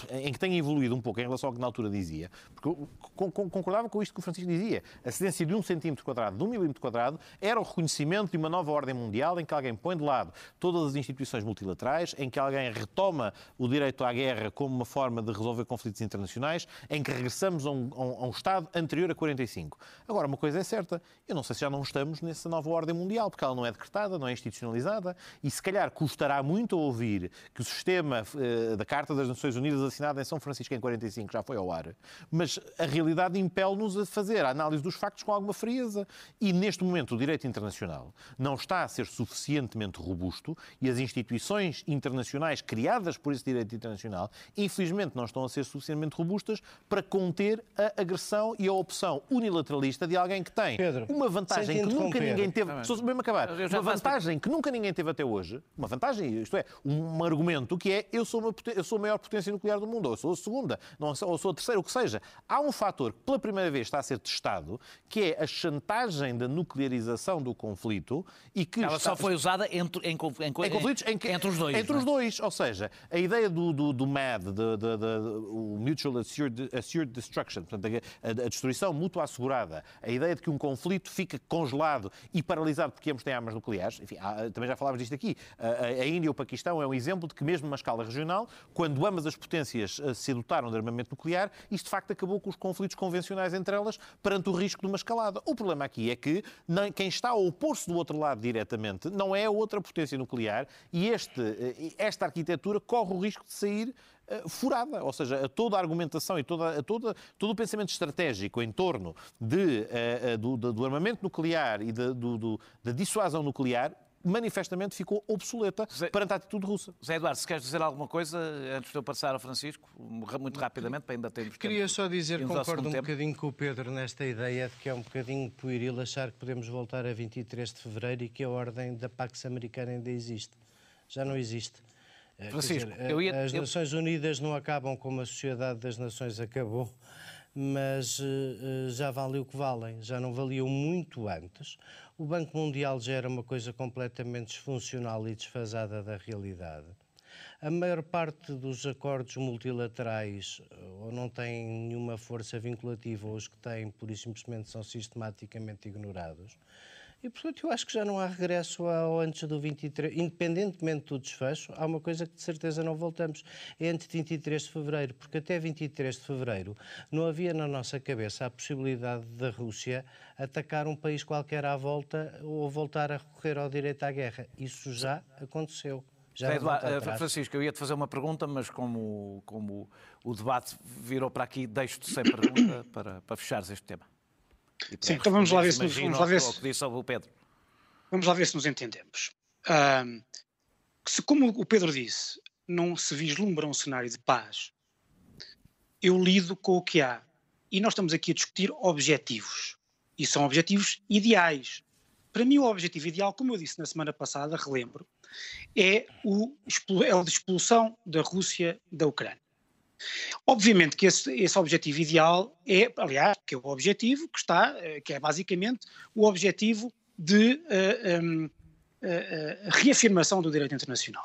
em que tenha evoluído um pouco em relação ao que na altura dizia, porque concordava com isto que o Francisco dizia, a cedência de um centímetro quadrado, de um milímetro quadrado, era o reconhecimento de uma nova ordem mundial em que alguém põe de lado todas as instituições multilaterais, em que alguém retoma o direito à guerra como uma forma de resolver conflitos internacionais, em que regressamos a um, a um Estado anterior a 45. Agora, uma coisa é certa, eu não sei se já não estamos nessa nova ordem mundial, porque ela não é decretada, não é institucionalizada, e se calhar custará muito a ouvir que o sistema uh, da Carta das Nações Unidas assinada em São Francisco em 45 já foi ao ar, mas a realidade impele-nos a fazer a análise dos factos com alguma frieza. E neste momento o direito internacional não está a ser suficientemente robusto e as instituições internacionais criadas por esse direito internacional, infelizmente, não estão a ser suficientemente robustas para conter a agressão e a opção unilateralista de alguém que tem Pedro, uma vantagem que nunca ninguém teve. Estou mesmo acabar. Uma vantagem que nunca ninguém teve até hoje. Uma vantagem, isto é, um argumento que é eu sou, uma, eu sou a maior potência nuclear do mundo, ou eu sou a segunda, ou sou a terceira, o que seja. Há um fator que pela primeira vez está a ser testado, que é a chantagem da nuclearização do conflito e que. Ela está... só foi usada entre, em, em, em, conflitos em entre os dois. Entre é? os dois. Ou seja, a ideia do, do, do MAD, de, de, de, o Mutual Assured, Assured Destruction, portanto, a, a, destruição mútua assegurada, a ideia de que um conflito fica congelado e paralisado porque ambos têm armas nucleares, enfim, há, também já falávamos disto aqui. A, a, Índia e o Paquistão é um exemplo de que, mesmo numa escala regional, quando ambas as potências eh, se dotaram de armamento nuclear, isto de facto acabou com os conflitos convencionais entre elas perante o risco de uma escalada. O problema aqui é que quem está a opor-se do outro lado diretamente não é a outra potência nuclear e este, eh, esta arquitetura corre o risco de sair uh, furada. Ou seja, toda a argumentação e toda, toda, todo o pensamento estratégico em torno de, do, do, armamento nuclear e da dissuasão nuclear manifestamente ficou obsoleta Zé, perante a atitude russa. Zé Eduardo, se queres dizer alguma coisa antes de eu passar ao Francisco, muito rapidamente, para ainda termos Queria tempo. só dizer que concordo um tempo. bocadinho com o Pedro nesta ideia de que é um bocadinho pueril achar que podemos voltar a 23 de fevereiro e que a ordem da Pax Americana ainda existe. Já não existe. Eh, Francisco, dizer, ia, as Nações Unidas não acabam como a Sociedade das Nações acabou mas uh, já valem o que valem, já não valiam muito antes. O Banco Mundial já era uma coisa completamente disfuncional e desfasada da realidade. A maior parte dos acordos multilaterais eh, ou não têm nenhuma força vinculativa, ou os que têm, por e simplesmente, são sistematicamente ignorados. E, portanto, eu acho que já não há regresso ao antes do 23. Independentemente do desfecho, há uma coisa que de certeza não voltamos. É antes de 23 de fevereiro, porque até 23 de fevereiro não havia na nossa cabeça a possibilidade da Rússia atacar um país qualquer à volta ou voltar a recorrer ao direito à guerra. Isso já aconteceu. Já Eduardo, eh, Francisco, eu ia-te fazer uma pergunta, mas como, como o debate virou para aqui, deixo-te sem pergunta para, para fechares este tema. Sim, então vamos lá ver se nos, vamos lá ver se, o Pedro. Vamos lá ver se nos entendemos. Um, se, como o Pedro disse, não se vislumbra um cenário de paz, eu lido com o que há. E nós estamos aqui a discutir objetivos. E são objetivos ideais. Para mim, o objetivo ideal, como eu disse na semana passada, relembro, é o, é o de expulsão da Rússia da Ucrânia. Obviamente que esse, esse, objetivo ideal é, aliás, que é o objetivo que está, eh, que é basicamente o objetivo de uh, eh, um, uh, uh, reafirmação do direito internacional.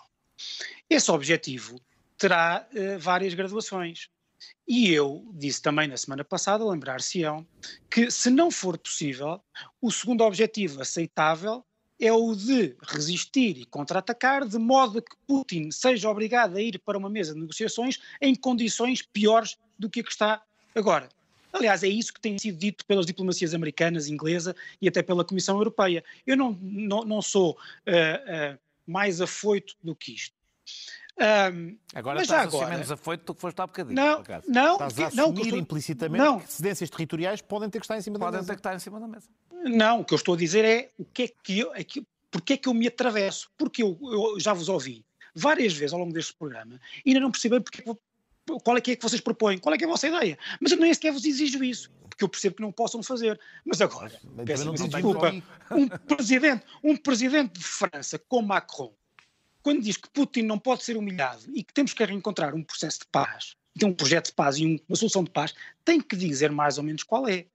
Esse objetivo terá várias graduações. E eu disse também na semana passada, lembrar-se-ão, que se não for possível, o segundo objetivo aceitável é o de resistir e contra-atacar, de modo a que Putin seja obrigado a ir para uma mesa de negociações em condições piores do que a que está agora. Aliás, é isso que tem sido dito pelas diplomacias americanas, inglesa e até pela Comissão Europeia. Eu não, não, não sou uh, uh, mais afoito do que isto. Um, agora mas estás agora, a ser menos afoito do que foste há bocadinho. Não, não. Estás a assumir não, implicitamente não. que cedências territoriais podem ter que estar em cima podem da mesa. Podem ter que estar em cima da mesa. Não, o que eu estou a dizer é o que é que eu, é que, porque é que eu me atravesso. Porque eu, eu já vos ouvi várias vezes ao longo deste programa e ainda não percebi porque, qual é que é que vocês propõem, qual é que é a vossa ideia. Mas eu nem sequer vos exijo isso, porque eu percebo que não possam fazer. Mas agora, Mas peço desculpa, um presidente, um presidente de França como Macron quando diz que Putin não pode ser humilhado e que temos que reencontrar um processo de paz, tem um projeto de paz e uma solução de paz, tem que dizer mais ou menos qual é.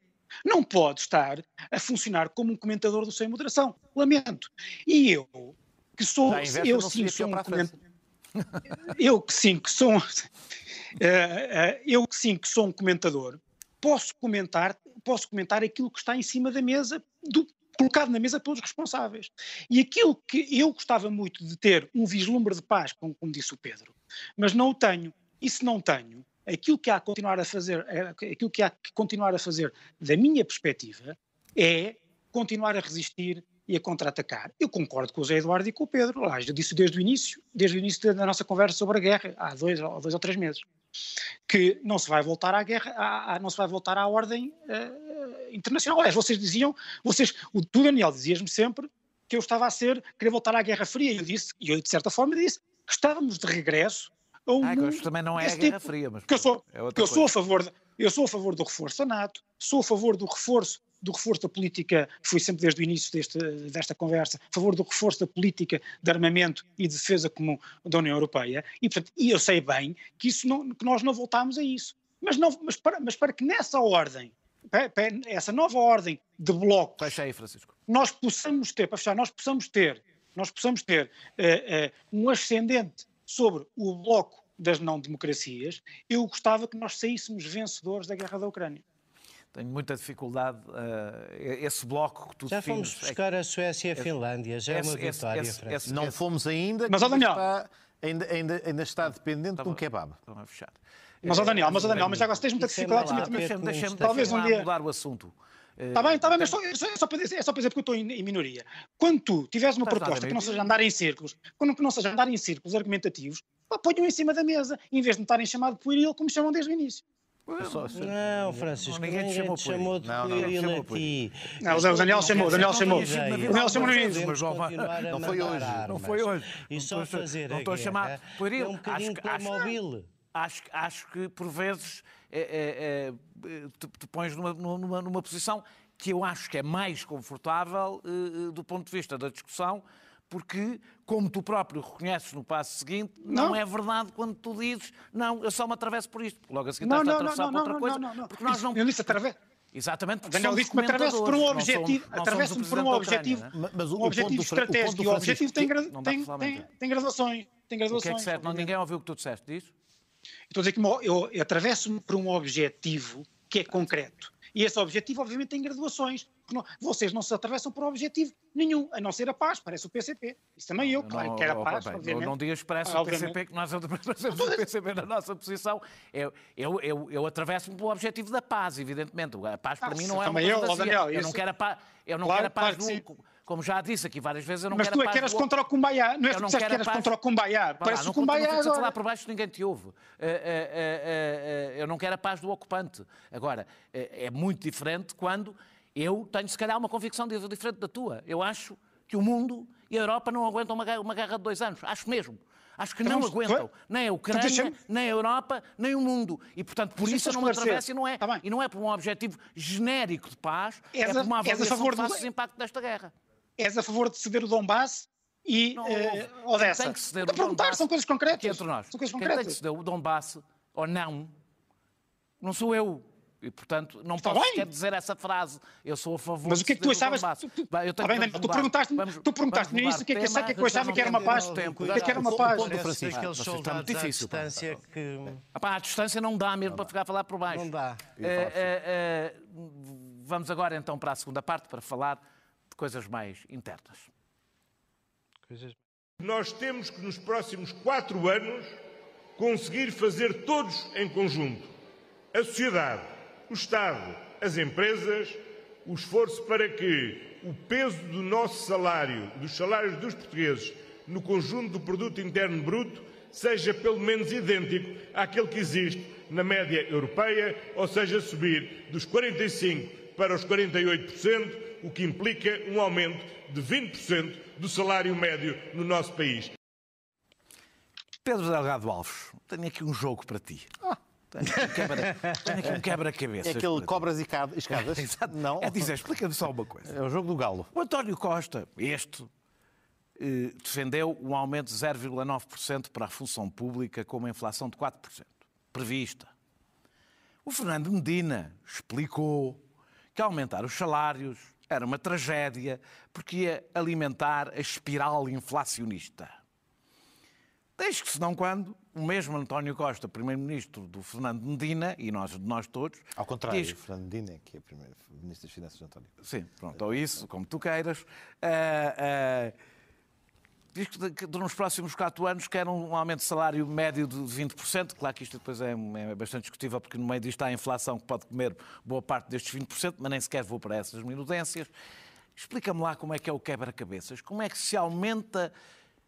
Não pode estar a funcionar como um comentador do sem moderação. Lamento. E eu, que sou. Eu sim sou um comentador. eu que sim que sou. Uh, uh, eu que sim que sou um comentador, posso comentar, posso comentar aquilo que está em cima da mesa do, colocado na mesa pelos responsáveis. E aquilo que eu gostava muito de ter um vislumbre de paz, como, como disse o Pedro, mas não o tenho. E se não tenho, aquilo que há a continuar a fazer, é, aquilo que há que continuar a fazer, da minha perspectiva, é continuar a resistir e a contra-atacar. Eu concordo com o José Eduardo e com o Pedro, lá, eu disse desde o início, desde o início da nossa conversa sobre a guerra, há dois, dois ou três meses, que não se vai voltar à guerra, à, à, não se vai voltar à ordem uh, internacional. Aliás, vocês diziam, vocês, o, tu Daniel dizias-me sempre que eu estava a ser, queria voltar à Guerra Fria, e eu disse, e eu de certa forma disse, que estávamos de regresso a um ah, mundo também não é a Guerra tipo, Fria, mas eu sou, é eu sou a favor, de, eu sou a favor do reforço da NATO, sou a favor do reforço do reforço da política, fui sempre desde o início deste, desta conversa, a favor do reforço da política de armamento e de defesa comum da União Europeia, e, portanto, e eu sei bem que, isso não, que nós não voltámos a isso. Mas, não, mas, para, mas para que nessa ordem, essa nova ordem de bloco, Fecha aí, Francisco. nós possamos ter, para fechar, nós possamos ter, nós possamos ter uh, uh, um ascendente sobre o bloco das não-democracias, eu gostava que nós saíssemos vencedores da guerra da Ucrânia. Tenho muita dificuldade. Uh, esse bloco que tu Já fomos é buscar é, a Suécia e a Finlândia, já esse, é uma vitória. Esse, esse, não fomos ainda, mas, Daniel, está, ainda, ainda, ainda está dependente de um kebab. Estão a fechar. Mas, ó Daniel, mas, ó Daniel, mas já agora tens muita dificuldade. Deixa-me deixa talvez um dia mudar o assunto. Está bem, está bem, mas só, é, só para dizer, é só para dizer porque eu estou em, em minoria. Quando tu tiveres uma proposta que não seja andar em círculos, quando não seja andar em círculos argumentativos, ponham em cima da mesa, em vez de me estarem chamado pueril como chamam desde o início. Não, Francisco, ninguém te chamou, chamou de não, não, não, a ti. Não, o Daniel chamou, o Daniel chamou. O Daniel chamou no início. Não foi hoje. Não foi hoje. E só fazer Não estou a chamar pueril. É um bocadinho Playmobil. Acho, acho que, por vezes, é, é, é, te, te pões numa, numa, numa posição que eu acho que é mais confortável uh, do ponto de vista da discussão, porque, como tu próprio reconheces no passo seguinte, não, não é verdade quando tu dizes, não, eu só me atravesso por isto. Logo a seguir estás a atravessar por outra coisa. Não, não, porque nós não... Eu disse através. Exatamente, porque Daniel disse que me atravesso por um objetivo, atravesso por um objetivo, Ucrânia, mas o, um objetivo estratégico e o objetivo tem, tem, tem, tem graduações. Tem graduações. O que é que certo? Não, ninguém ouviu o que tu disseste disso? Estou a dizer que eu, atravesso-me por um objetivo que é concreto. E esse objetivo, obviamente, tem graduações. Não, vocês não se atravessam por objetivo nenhum, a não ser a paz, parece o PCP. Isso também eu, claro que quero a paz, bem, obviamente. Não digas parece ah, o PCP, que nós atravessamos o PCP na nossa posição. Eu, eu, eu, eu atravesso-me pelo objetivo da paz, evidentemente. A paz para ah, mim não é uma eu, Daniel, eu não quero a paz, eu não claro, quero a paz claro do... Como já disse aqui várias vezes, eu não Mas quero tu é que eras do... contra o Cumbaiá. Não é que disseste que eras contra o Cumbaiá. Parece o Cumbaiá agora. falar por baixo ninguém te ouve. Uh, uh, uh, eu não quero a paz do ocupante. Agora, é muito diferente quando eu tenho, se calhar, uma convicção diferente da tua. Eu acho que o mundo e a Europa não aguentam uma guerra, uma guerra de dois anos. Acho mesmo. Acho que então, não aguentam nem a Ucrânia, nem a Europa, nem o mundo. E, portanto, por isso eu não me atravesso e não, é, tá e não é por um objetivo genérico de paz, é por uma avaliação que faça do... impacto desta guerra és a favor de ceder o Donbass e não, uh, Odessa. Tem que ceder o perguntar, são coisas concretas. Entre nós. São coisas concretas. Quem tem que ceder o Donbass ou não, não sou eu. E, portanto, não Está posso quer dizer essa frase. Eu sou a favor Mas o que é que tu achavas? Tu, tu, eu tenho bem, tu perguntaste-me tu perguntaste nisso o que é que, que, é que eu achava que era uma paz. O que é que era uma paz? O Francisco, aqueles soldados muito difícil, distância que... à distância não dá mesmo para ficar a falar por baixo. Não dá. Uh, uh, uh, vamos agora então para a segunda parte para falar coisas mais internas. Nós temos que, nos próximos quatro anos, conseguir fazer todos em conjunto. A sociedade, o Estado, as empresas, o esforço para que o peso do nosso salário, dos salários dos portugueses, no conjunto do produto interno bruto, seja pelo menos idêntico àquele que existe na média europeia, ou seja, subir dos 45% para os 48%, o que implica um aumento de 20% do salário médio no nosso país. Pedro Delgado Alves, tenho aqui um jogo para ti. Ah. Tenho aqui um quebra-cabeça. É aquele cobras e escadas? Exato. Não. É dizer, explica-me só uma coisa. É o jogo do galo. O António Costa, este, eh, defendeu um aumento de 0,9% para a função pública com uma inflação de 4%, prevista. O Fernando Medina explicou que aumentar os salários era uma tragédia, porque ia alimentar a espiral inflacionista. Desde que, senão quando, o mesmo António Costa, primeiro-ministro do Fernando Medina, e nós, nós todos... Ao contrário, diz... Fernando Medina é que é primeiro-ministro das Finanças de António Sim, pronto, ou isso, como tu queiras. Uh, uh, diz que, nos próximos quatro anos quer um aumento de salário médio de 20%. Claro que isto depois é, é, bastante discutível, porque no meio disto há a inflação que pode comer boa parte destes 20%, mas nem sequer vou para essas minudências. Explica-me lá como é que é o quebra-cabeças. Como é que se aumenta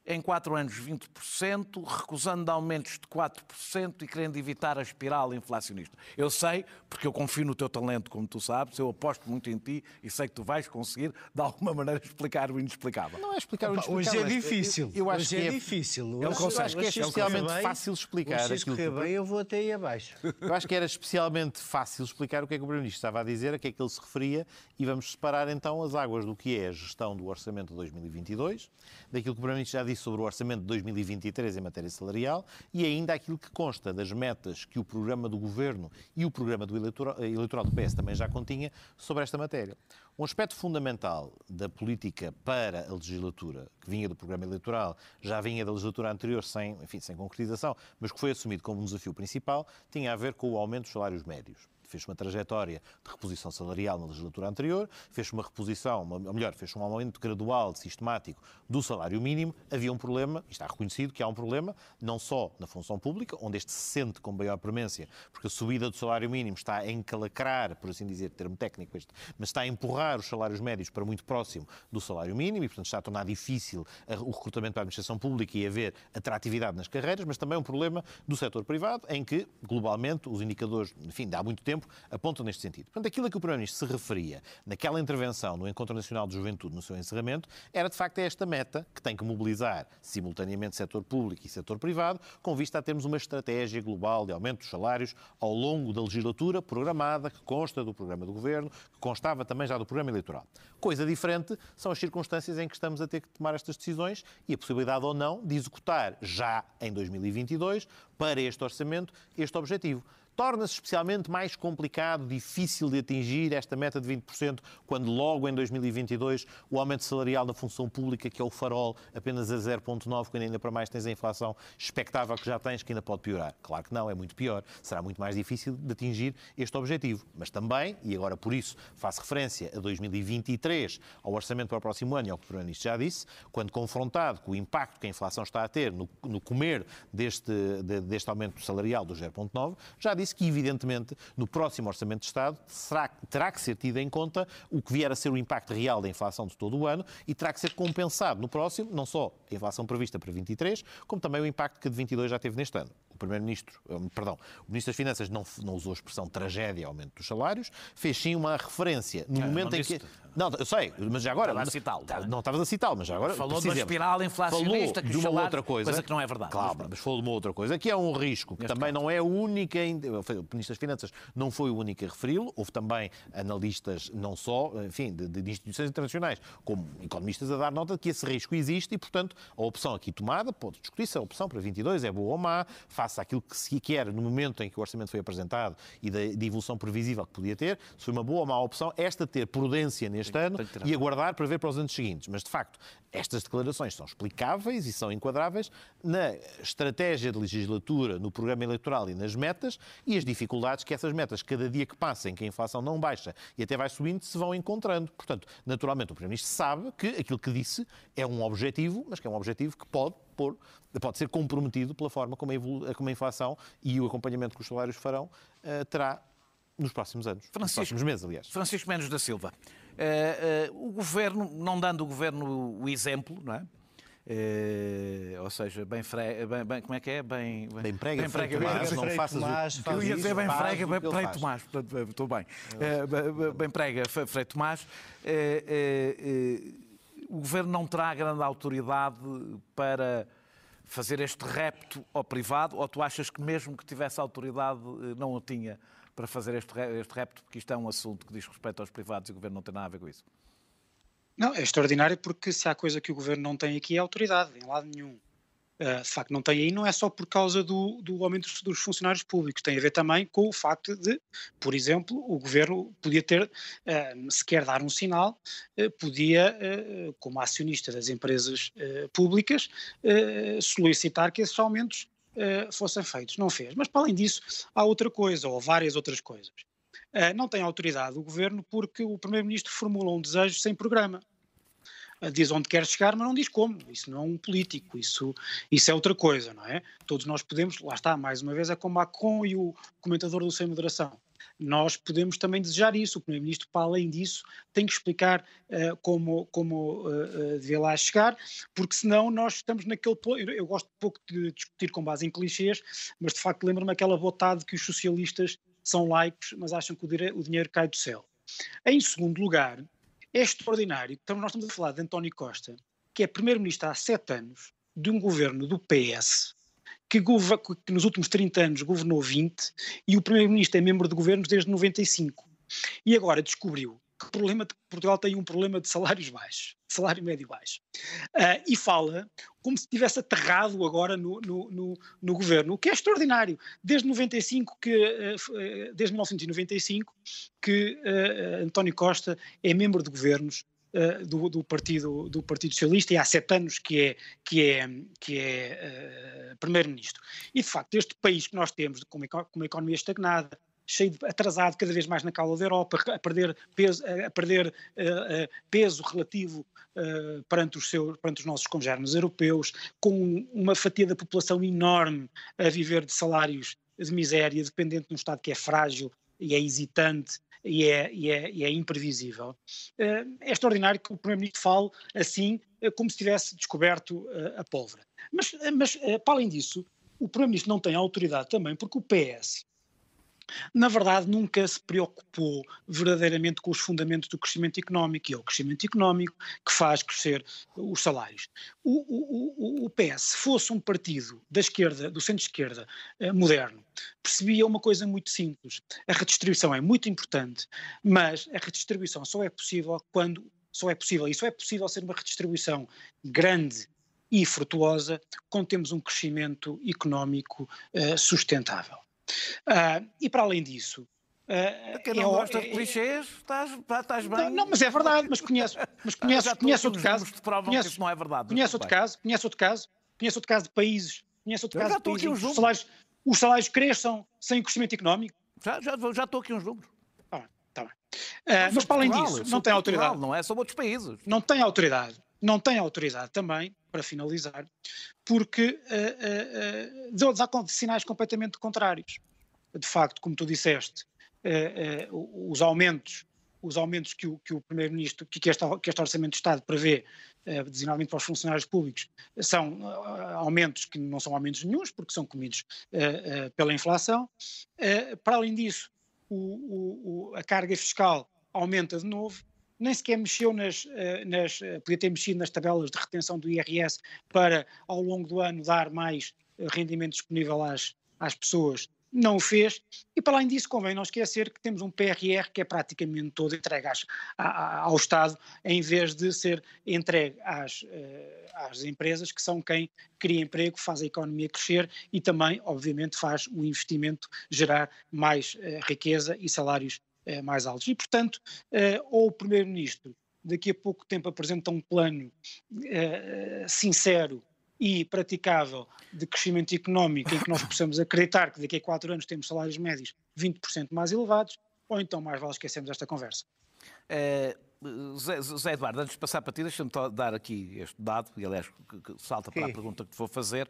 em 4 anos 20%, recusando aumentos de 4% e querendo evitar a espiral inflacionista. Eu sei, porque eu confio no teu talento, como tu sabes, eu aposto muito em ti e sei que tu vais conseguir, de alguma maneira, explicar o inexplicável. Não é explicar o inexplicável. Hoje é difícil. Eu, eu acho hoje que é, é difícil. Eu, eu acho que é especialmente fácil explicar aquilo que... bem, eu vou até aí abaixo. Eu acho que era especialmente fácil explicar o que é que o Primeiro-Ministro estava a dizer, a que é que ele se referia e vamos separar então as águas do que é a gestão do Orçamento de 2022, daquilo que o Primeiro-Ministro já disse sobre o Orçamento de 2023 em matéria salarial e ainda aquilo que consta das metas que o programa do Governo e o programa do eleitoral, eleitoral do PS também já continha sobre esta matéria. Um aspecto fundamental da política para a legislatura, que vinha do programa eleitoral, já vinha da legislatura anterior sem, enfim, sem concretização, mas que foi assumido como um desafio principal, tinha a ver com o aumento dos salários médios fez uma trajetória de reposição salarial na legislatura anterior, fez uma reposição, ou melhor, fez um aumento gradual, sistemático do salário mínimo. Havia um problema, e está reconhecido que há um problema, não só na função pública, onde este se sente com maior premência, porque a subida do salário mínimo está a encalacrar, por assim dizer, termo técnico este, mas está a empurrar os salários médios para muito próximo do salário mínimo e, portanto, está a tornar difícil o recrutamento para a administração pública e haver atratividade nas carreiras, mas também um problema do setor privado, em que, globalmente, os indicadores, enfim, há muito tempo, tempo, apontam neste sentido. Portanto, aquilo a que o Primeiro-Ministro se referia naquela intervenção no Encontro Nacional de Juventude, no seu encerramento, era de facto esta meta que tem que mobilizar simultaneamente setor público e setor privado, com vista a termos uma estratégia global de aumento dos salários ao longo da legislatura programada, que consta do programa do Governo, que constava também já do programa eleitoral. Coisa diferente são as circunstâncias em que estamos a ter que tomar estas decisões e a possibilidade ou não de executar já em 2022, para este orçamento, este objetivo torna-se especialmente mais complicado, difícil de atingir esta meta de 20%, quando logo em 2022 o aumento salarial na função pública, que é o farol, apenas a 0,9%, quando ainda para mais tens a inflação expectável que já tens, que ainda pode piorar. Claro que não, é muito pior. Será muito mais difícil de atingir este objetivo. Mas também, e agora por isso faço referência a 2023, ao orçamento para o próximo ano e ao que o Primeiro-Ministro já disse, quando confrontado com o impacto que a inflação está a ter no, no comer deste, de, deste aumento salarial do 0,9%, já disse que, evidentemente, no próximo Orçamento de Estado será, terá que ser tido em conta o que vier a ser o impacto real da inflação de todo o ano e terá que ser compensado no próximo, não só a inflação prevista para 23, como também o impacto que de 22 já teve neste ano. O Primeiro-Ministro, eh, perdão, o Ministro das Finanças não, não usou a expressão tragédia aumento dos salários, fez sim uma referência no não, momento em que. Não, eu sei, mas já agora. Estava a citá-lo. Não estavas a citá-lo, mas já agora. Falou de uma espiral inflacionista falou de uma outra coisa, coisa que não é verdade. Claro, mas, mas falou de uma outra coisa, que é um risco, que também caso. não é a única. O Ministro das Finanças não foi o único a referi-lo, houve também analistas, não só, enfim, de, de instituições internacionais, como economistas a dar nota de que esse risco existe e, portanto, a opção aqui tomada, pode discutir se a opção para 22 é boa ou má, face àquilo que se quer no momento em que o orçamento foi apresentado e da, da evolução previsível que podia ter, se foi uma boa ou má opção, esta ter prudência neste tem, ano tem e aguardar para ver para os anos seguintes. Mas, de facto, estas declarações são explicáveis e são enquadráveis na estratégia de legislatura, no programa eleitoral e nas metas e as dificuldades que essas metas, cada dia que passa em que a inflação não baixa e até vai subindo, se vão encontrando. Portanto, naturalmente, o Primeiro-Ministro sabe que aquilo que disse é um objetivo, mas que é um objetivo que pode pôr, pode ser comprometido pela forma como a, como a inflação e o acompanhamento que os salários farão uh, terá nos próximos anos. Francisco, nos próximos meses, aliás. Francisco Mendes da Silva. Uh, uh, o governo, não dando o governo o exemplo, não é? Uh, ou seja, bem, frega, bem, bem, como é que é? Bem, bem, bem prega, bem prega bem, Tomás, não faças Tomás, o... Eu ia dizer bem frega, bem Frei Tomás, portanto, estou bem. Uh, bem prega, Frei Tomás. Uh, o governo não terá grande autoridade para fazer este repto ao privado, ou tu achas que mesmo que tivesse autoridade não o tinha? Para fazer este, este repto, porque isto é um assunto que diz respeito aos privados e o Governo não tem nada a ver com isso. Não, é extraordinário porque se há coisa que o Governo não tem aqui é autoridade, em lado nenhum. Uh, de facto, não tem aí, não é só por causa do, do aumento dos funcionários públicos, tem a ver também com o facto de, por exemplo, o governo podia ter, uh, dar um sinal, uh, podia, como acionista das empresas públicas, solicitar que esses aumentos uh, fossem feitos. Não fez. Mas, para além disso, há outra coisa, ou várias outras coisas. Uh, não tem autoridade o governo porque o Primeiro-Ministro formula um desejo sem programa. Uh, diz onde quer chegar, mas não diz como. Isso não é um político, isso, isso é outra coisa, não é? Todos nós podemos, lá está, mais uma vez, é como Macron e o comentador do Sem Moderação. Nós podemos também desejar isso. O Primeiro-Ministro, para além disso, tem que explicar uh, como, como uh, uh, devia lá chegar, porque senão nós estamos naquele. Eu, eu gosto pouco de discutir com base em clichês, mas de facto lembro-me aquela votada que os socialistas são laicos, mas acham que o, o dinheiro cai do céu. Em segundo lugar, é extraordinário, então nós estamos a falar de António Costa, que é Primeiro-Ministro há sete anos, de um governo do PS, que, que, nos últimos 30 anos governou 20 e o primeiro-ministro é membro de governos desde 95. E agora descobriu que problema Portugal tem um problema de salários baixos, salário médio baixo. Uh, e fala como se tivesse aterrado agora no, no, no, no, governo, o que é extraordinário. Desde 95 que, uh, desde 1995 que uh, António Costa é membro de governos uh, do, do, partido, do Partido Socialista e há sete anos que é, que é, que é uh, primeiro-ministro. E, de facto, este país que nós temos, com uma, com uma economia estagnada, cheio de, atrasado cada vez mais na cauda da Europa, a perder peso, a perder, uh, peso relativo uh, perante, os seus, perante os nossos congêneres europeus, com uma fatia da população enorme a viver de salários de miséria, dependente de um Estado que é frágil e é hesitante e é, e é, e é imprevisível. Eh, é extraordinário que o Primeiro-Ministro fale assim, eh, como se tivesse descoberto eh, a pólvora. Mas, mas para além disso, o Primeiro-Ministro não tem autoridade também, porque o PS na verdade, nunca se preocupou verdadeiramente com os fundamentos do crescimento económico, e é o crescimento económico que faz crescer os salários. O, o, o, PS, se fosse um partido da esquerda, do centro-esquerda eh, moderno, percebia uma coisa muito simples: a redistribuição é muito importante, mas a redistribuição só é possível quando só é possível, e só é possível ser uma redistribuição grande e frutuosa quando temos um crescimento económico uh, sustentável. Uh, e para além disso. Uh, Quem não é, gosta de clichês, estás, estás bem. Não, não, mas é verdade, mas conheço, mas conheço, conheço outro caso. Conheço, não é verdade. Conheço outro caso, conheço outro caso, conheço outro caso de países, conheço outro caso de países os salários, os salários cresçam sem crescimento económico. Já, já, já estou aqui uns números. Bem, tá bem. Uh, mas para além disso, não tem autoridade. Não é, são outros países. Não tem autoridade. Não tem autoridade também, para finalizar, porque uh, uh, dá sinais completamente contrários de facto, como tu disseste, uh, os aumentos os aumentos que o, que o Primeiro-Ministro, que, que, que este Orçamento de Estado prevê, uh, designadamente para os funcionários públicos, são aumentos que não são aumentos nenhums, porque são comidos pela inflação. para além disso, o, o, a carga fiscal aumenta de novo, nem sequer mexeu nas, nas, podia ter mexido nas tabelas de retenção do IRS para, ao longo do ano, dar mais rendimento disponível às, às pessoas. Não o fez, e para além disso convém não esquecer que temos um PRR que é praticamente todo entregue às, ao Estado, em vez de ser entregue às, eh, às empresas, que são quem cria emprego, faz a economia crescer e também, obviamente, faz o investimento gerar mais riqueza e salários uh, mais altos. E, portanto, uh, ou o Primeiro-Ministro daqui a pouco tempo apresenta um plano sincero e praticável de crescimento económico em que nós possamos acreditar que daqui a quatro anos temos salários médios 20% mais elevados, ou então mais vale esquecermos esta conversa. É, Zé, Zé, Eduardo, antes de passar para ti, deixa-me dar aqui este dado, e aliás que, que salta para a pergunta que te vou fazer.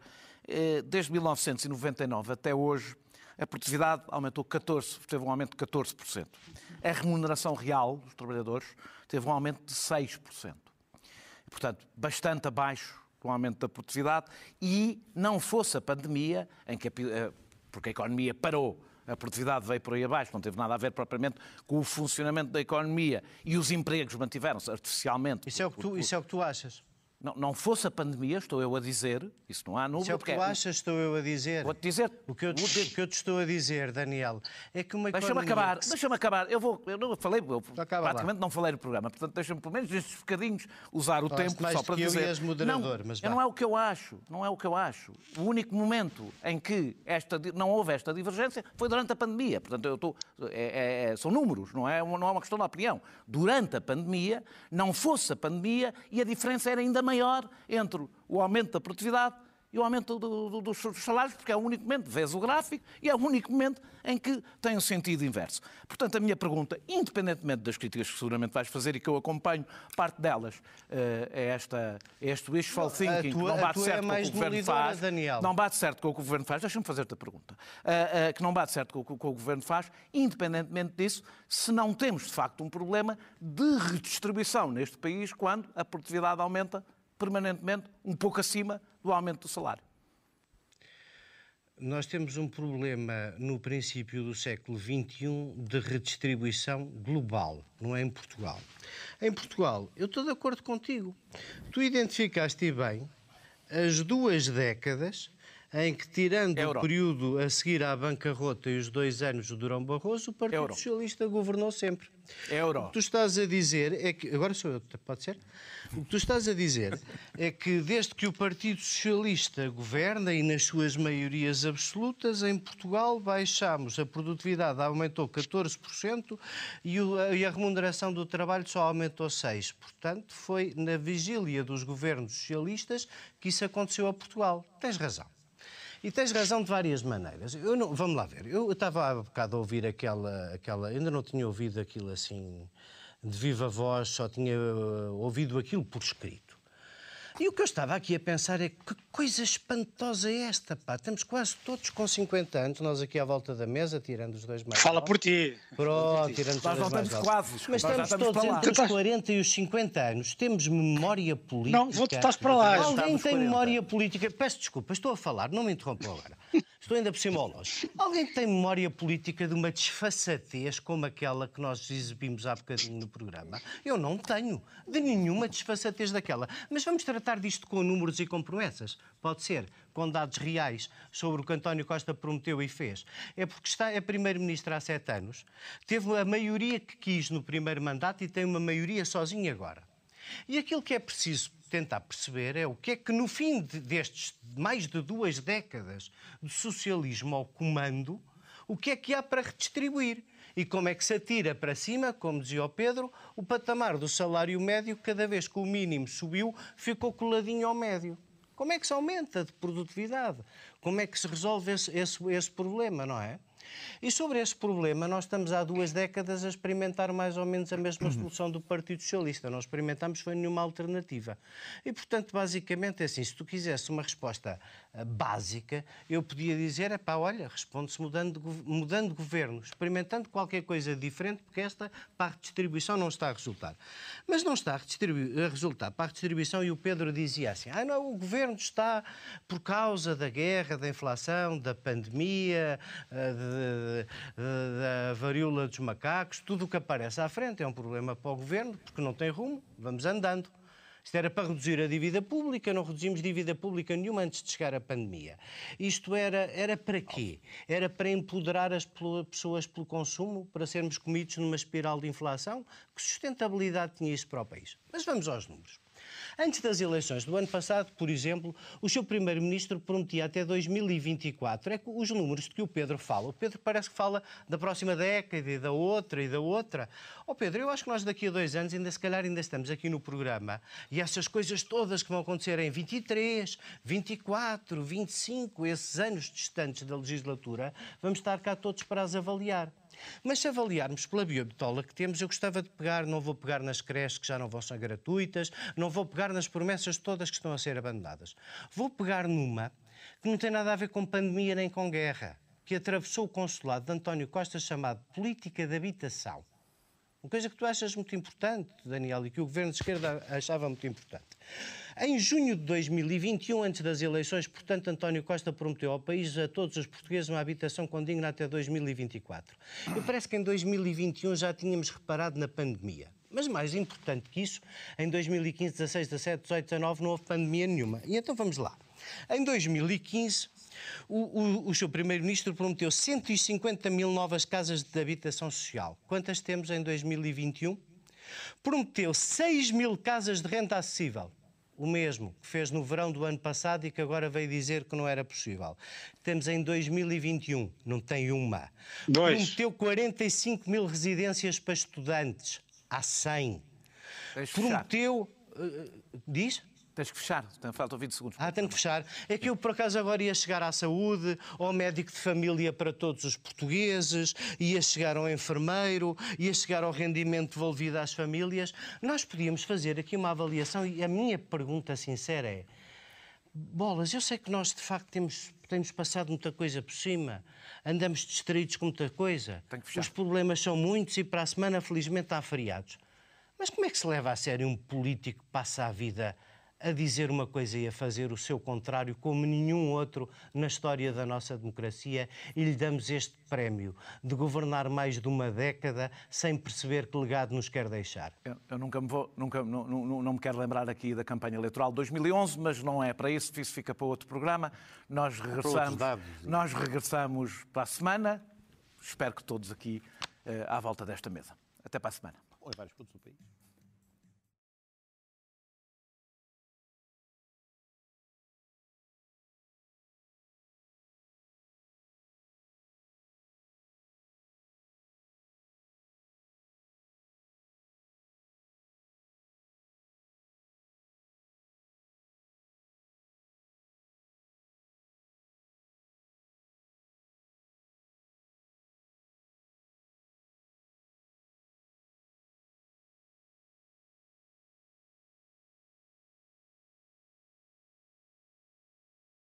Desde 1999 até hoje, a produtividade aumentou 14, teve um aumento de 14%. A remuneração real dos trabalhadores teve um aumento de 6%. Portanto, bastante abaixo com o aumento da produtividade e não fosse a pandemia, em que a, eh, porque a economia parou, a produtividade veio por aí abaixo, não teve nada a ver propriamente com o funcionamento da economia e os empregos mantiveram-se artificialmente. Isso é, o que tu, isso é o que tu achas? Não, não fosse a pandemia, estou eu a dizer, isso não há número. Isso é o que tu achas, estou eu a dizer. Vou-te dizer. O que, eu te, o que eu te estou a dizer, Daniel, é que uma Deixa-me acabar, deixa-me acabar. Eu vou, eu não falei, eu praticamente lá. não falei no programa, portanto deixa-me pelo menos nestes bocadinhos usar o tempo só para dizer. Eu e moderador, não, mas não é o que eu acho, não é o que eu acho. O único momento em que esta, não houve esta divergência foi durante a pandemia. Portanto, eu estou, é, é, são números, não é, não é uma questão de opinião. Durante a pandemia, não fosse a pandemia e a diferença era ainda maior entre o aumento da produtividade e o aumento do, do, dos salários, porque é o único momento, vês o gráfico, e é o único momento em que tem um sentido inverso. Portanto, a minha pergunta, independentemente das críticas que seguramente vais fazer e que eu acompanho, parte delas uh, é, esta, é este wishful thinking, tua, que não bate certo é com o que o Governo faz. Daniel. Não bate certo com o que o Governo faz. Deixa-me fazer-te a pergunta. Uh, uh, que não bate certo com o que o Governo faz, independentemente disso, se não temos, de facto, um problema de redistribuição neste país quando a produtividade aumenta permanentemente um pouco acima do aumento do salário. Nós temos um problema no princípio do século XXI de redistribuição global, não é em Portugal. Em Portugal, eu estou de acordo contigo. Tu identificaste bem as duas décadas em que, tirando Euro. o período a seguir à bancarrota e os dois anos do Durão Barroso, o Partido Euro. Socialista governou sempre. Euro. O que tu estás a dizer é que. Agora sou eu, pode ser? O que tu estás a dizer é que desde que o Partido Socialista governa e nas suas maiorias absolutas, em Portugal baixámos, a produtividade aumentou 14% e, e a remuneração do trabalho só aumentou 6%. Portanto, foi na vigília dos governos socialistas que isso aconteceu a Portugal. Tens razão. E tens razão de várias maneiras. Eu não, vamos lá ver. Eu estava há bocado a ouvir aquela, aquela. Ainda não tinha ouvido aquilo assim de viva voz, só tinha uh, ouvido aquilo por escrito. E o que eu estava aqui a pensar é que coisa espantosa é esta, pá. Estamos quase todos com 50 anos, nós aqui à volta da mesa, tirando os dois mais Fala por ti. Pronto, tirando os dois mais altos. quase. Mas estamos, estamos todos entre os 40 e os 50 anos. Temos memória política. Não, vou, tu estás para lá. Alguém tem memória política. Peço desculpa, estou a falar, não me interrompam agora. Estou ainda por cima ao longe. Alguém tem memória política de uma desfaçatez como aquela que nós exibimos há bocadinho no programa? Eu não tenho. De nenhuma desfaçatez daquela. Mas vamos tratar disto com números e com promessas. Pode ser com dados reais sobre o que António Costa prometeu e fez. É porque está, é primeiro-ministro há sete anos, teve a maioria que quis no primeiro mandato e tem uma maioria sozinho agora. E aquilo que é preciso tentar perceber é o que é que, no fim de, destes mais de duas décadas de socialismo ao comando, o que é que há para redistribuir. E como é que se atira para cima, como dizia o Pedro, o patamar do salário médio, cada vez que o mínimo subiu, ficou coladinho ao médio. Como é que se aumenta de produtividade? Como é que se resolve esse, esse, esse problema, não é? E sobre esse problema, nós estamos há duas décadas a experimentar mais ou menos a mesma solução do Partido Socialista. Não experimentamos foi nenhuma alternativa. E, portanto, basicamente é assim: se tu quisesse uma resposta uh, básica, eu podia dizer: é pá, olha, responde-se mudando, mudando de governo, experimentando qualquer coisa diferente, porque esta para a redistribuição não está a resultar. Mas não está a, a resultar para a redistribuição, e o Pedro dizia assim: ah, não, o governo está por causa da guerra, da inflação, da pandemia, uh, de da varíola dos macacos, tudo o que aparece à frente é um problema para o governo, porque não tem rumo, vamos andando. Isto era para reduzir a dívida pública, não reduzimos dívida pública nenhuma antes de chegar à pandemia. Isto era, era para quê? Era para empoderar as pessoas pelo consumo, para sermos comidos numa espiral de inflação? Que sustentabilidade tinha isso para o país? Mas vamos aos números. Antes das eleições do ano passado, por exemplo, o seu primeiro-ministro prometia até 2024. É que os números de que o Pedro fala, o Pedro parece que fala da próxima década e da outra e da outra. Ó oh, Pedro, eu acho que nós daqui a dois anos, ainda se calhar ainda estamos aqui no programa e essas coisas todas que vão acontecer em 23, 24, 25, esses anos distantes da legislatura, vamos estar cá todos para as avaliar. Mas se avaliarmos pela biobitola que temos, eu gostava de pegar, não vou pegar nas creches que já não vão ser gratuitas, não vou pegar nas promessas todas que estão a ser abandonadas. Vou pegar numa que não tem nada a ver com pandemia nem com guerra, que atravessou o consulado de António Costa chamado Política de Habitação. Uma coisa que tu achas muito importante, Daniel, e que o governo de esquerda achava muito importante. Em junho de 2021, antes das eleições, portanto, António Costa prometeu ao país, a todos os portugueses, uma habitação condigna até 2024. E parece que em 2021 já tínhamos reparado na pandemia. Mas mais importante que isso, em 2015, 16, 17, 18, 19 não houve pandemia nenhuma. E então vamos lá. Em 2015, o, o, o seu Primeiro-Ministro prometeu 150 mil novas casas de habitação social. Quantas temos em 2021? Prometeu 6 mil casas de renda acessível o mesmo que fez no verão do ano passado e que agora veio dizer que não era possível. Temos em 2021, não tem uma. Dois. Prometeu 45 mil residências para estudantes. Há 100. Deixe Prometeu. Uh, diz? Tens que fechar, falta 20 segundos. Ah, tenho que fechar. É que eu, por acaso, agora ia chegar à saúde, ao médico de família para todos os portugueses, ia chegar ao enfermeiro, ia chegar ao rendimento devolvido às famílias. Nós podíamos fazer aqui uma avaliação e a minha pergunta sincera é: bolas, eu sei que nós de facto temos, temos passado muita coisa por cima, andamos distraídos com muita coisa, os problemas são muitos e para a semana, felizmente, há feriados. Mas como é que se leva a sério um político que passa a vida a dizer uma coisa e a fazer o seu contrário, como nenhum outro na história da nossa democracia, e lhe damos este prémio de governar mais de uma década sem perceber que legado nos quer deixar. Eu, eu nunca me vou, nunca, não, não, não, me quero lembrar aqui da campanha eleitoral de 2011, mas não é para isso, isso fica para outro programa. Nós regressamos, nós regressamos para a semana. Espero que todos aqui uh, à volta desta mesa. Até para a semana. Oi, vários pontos do país.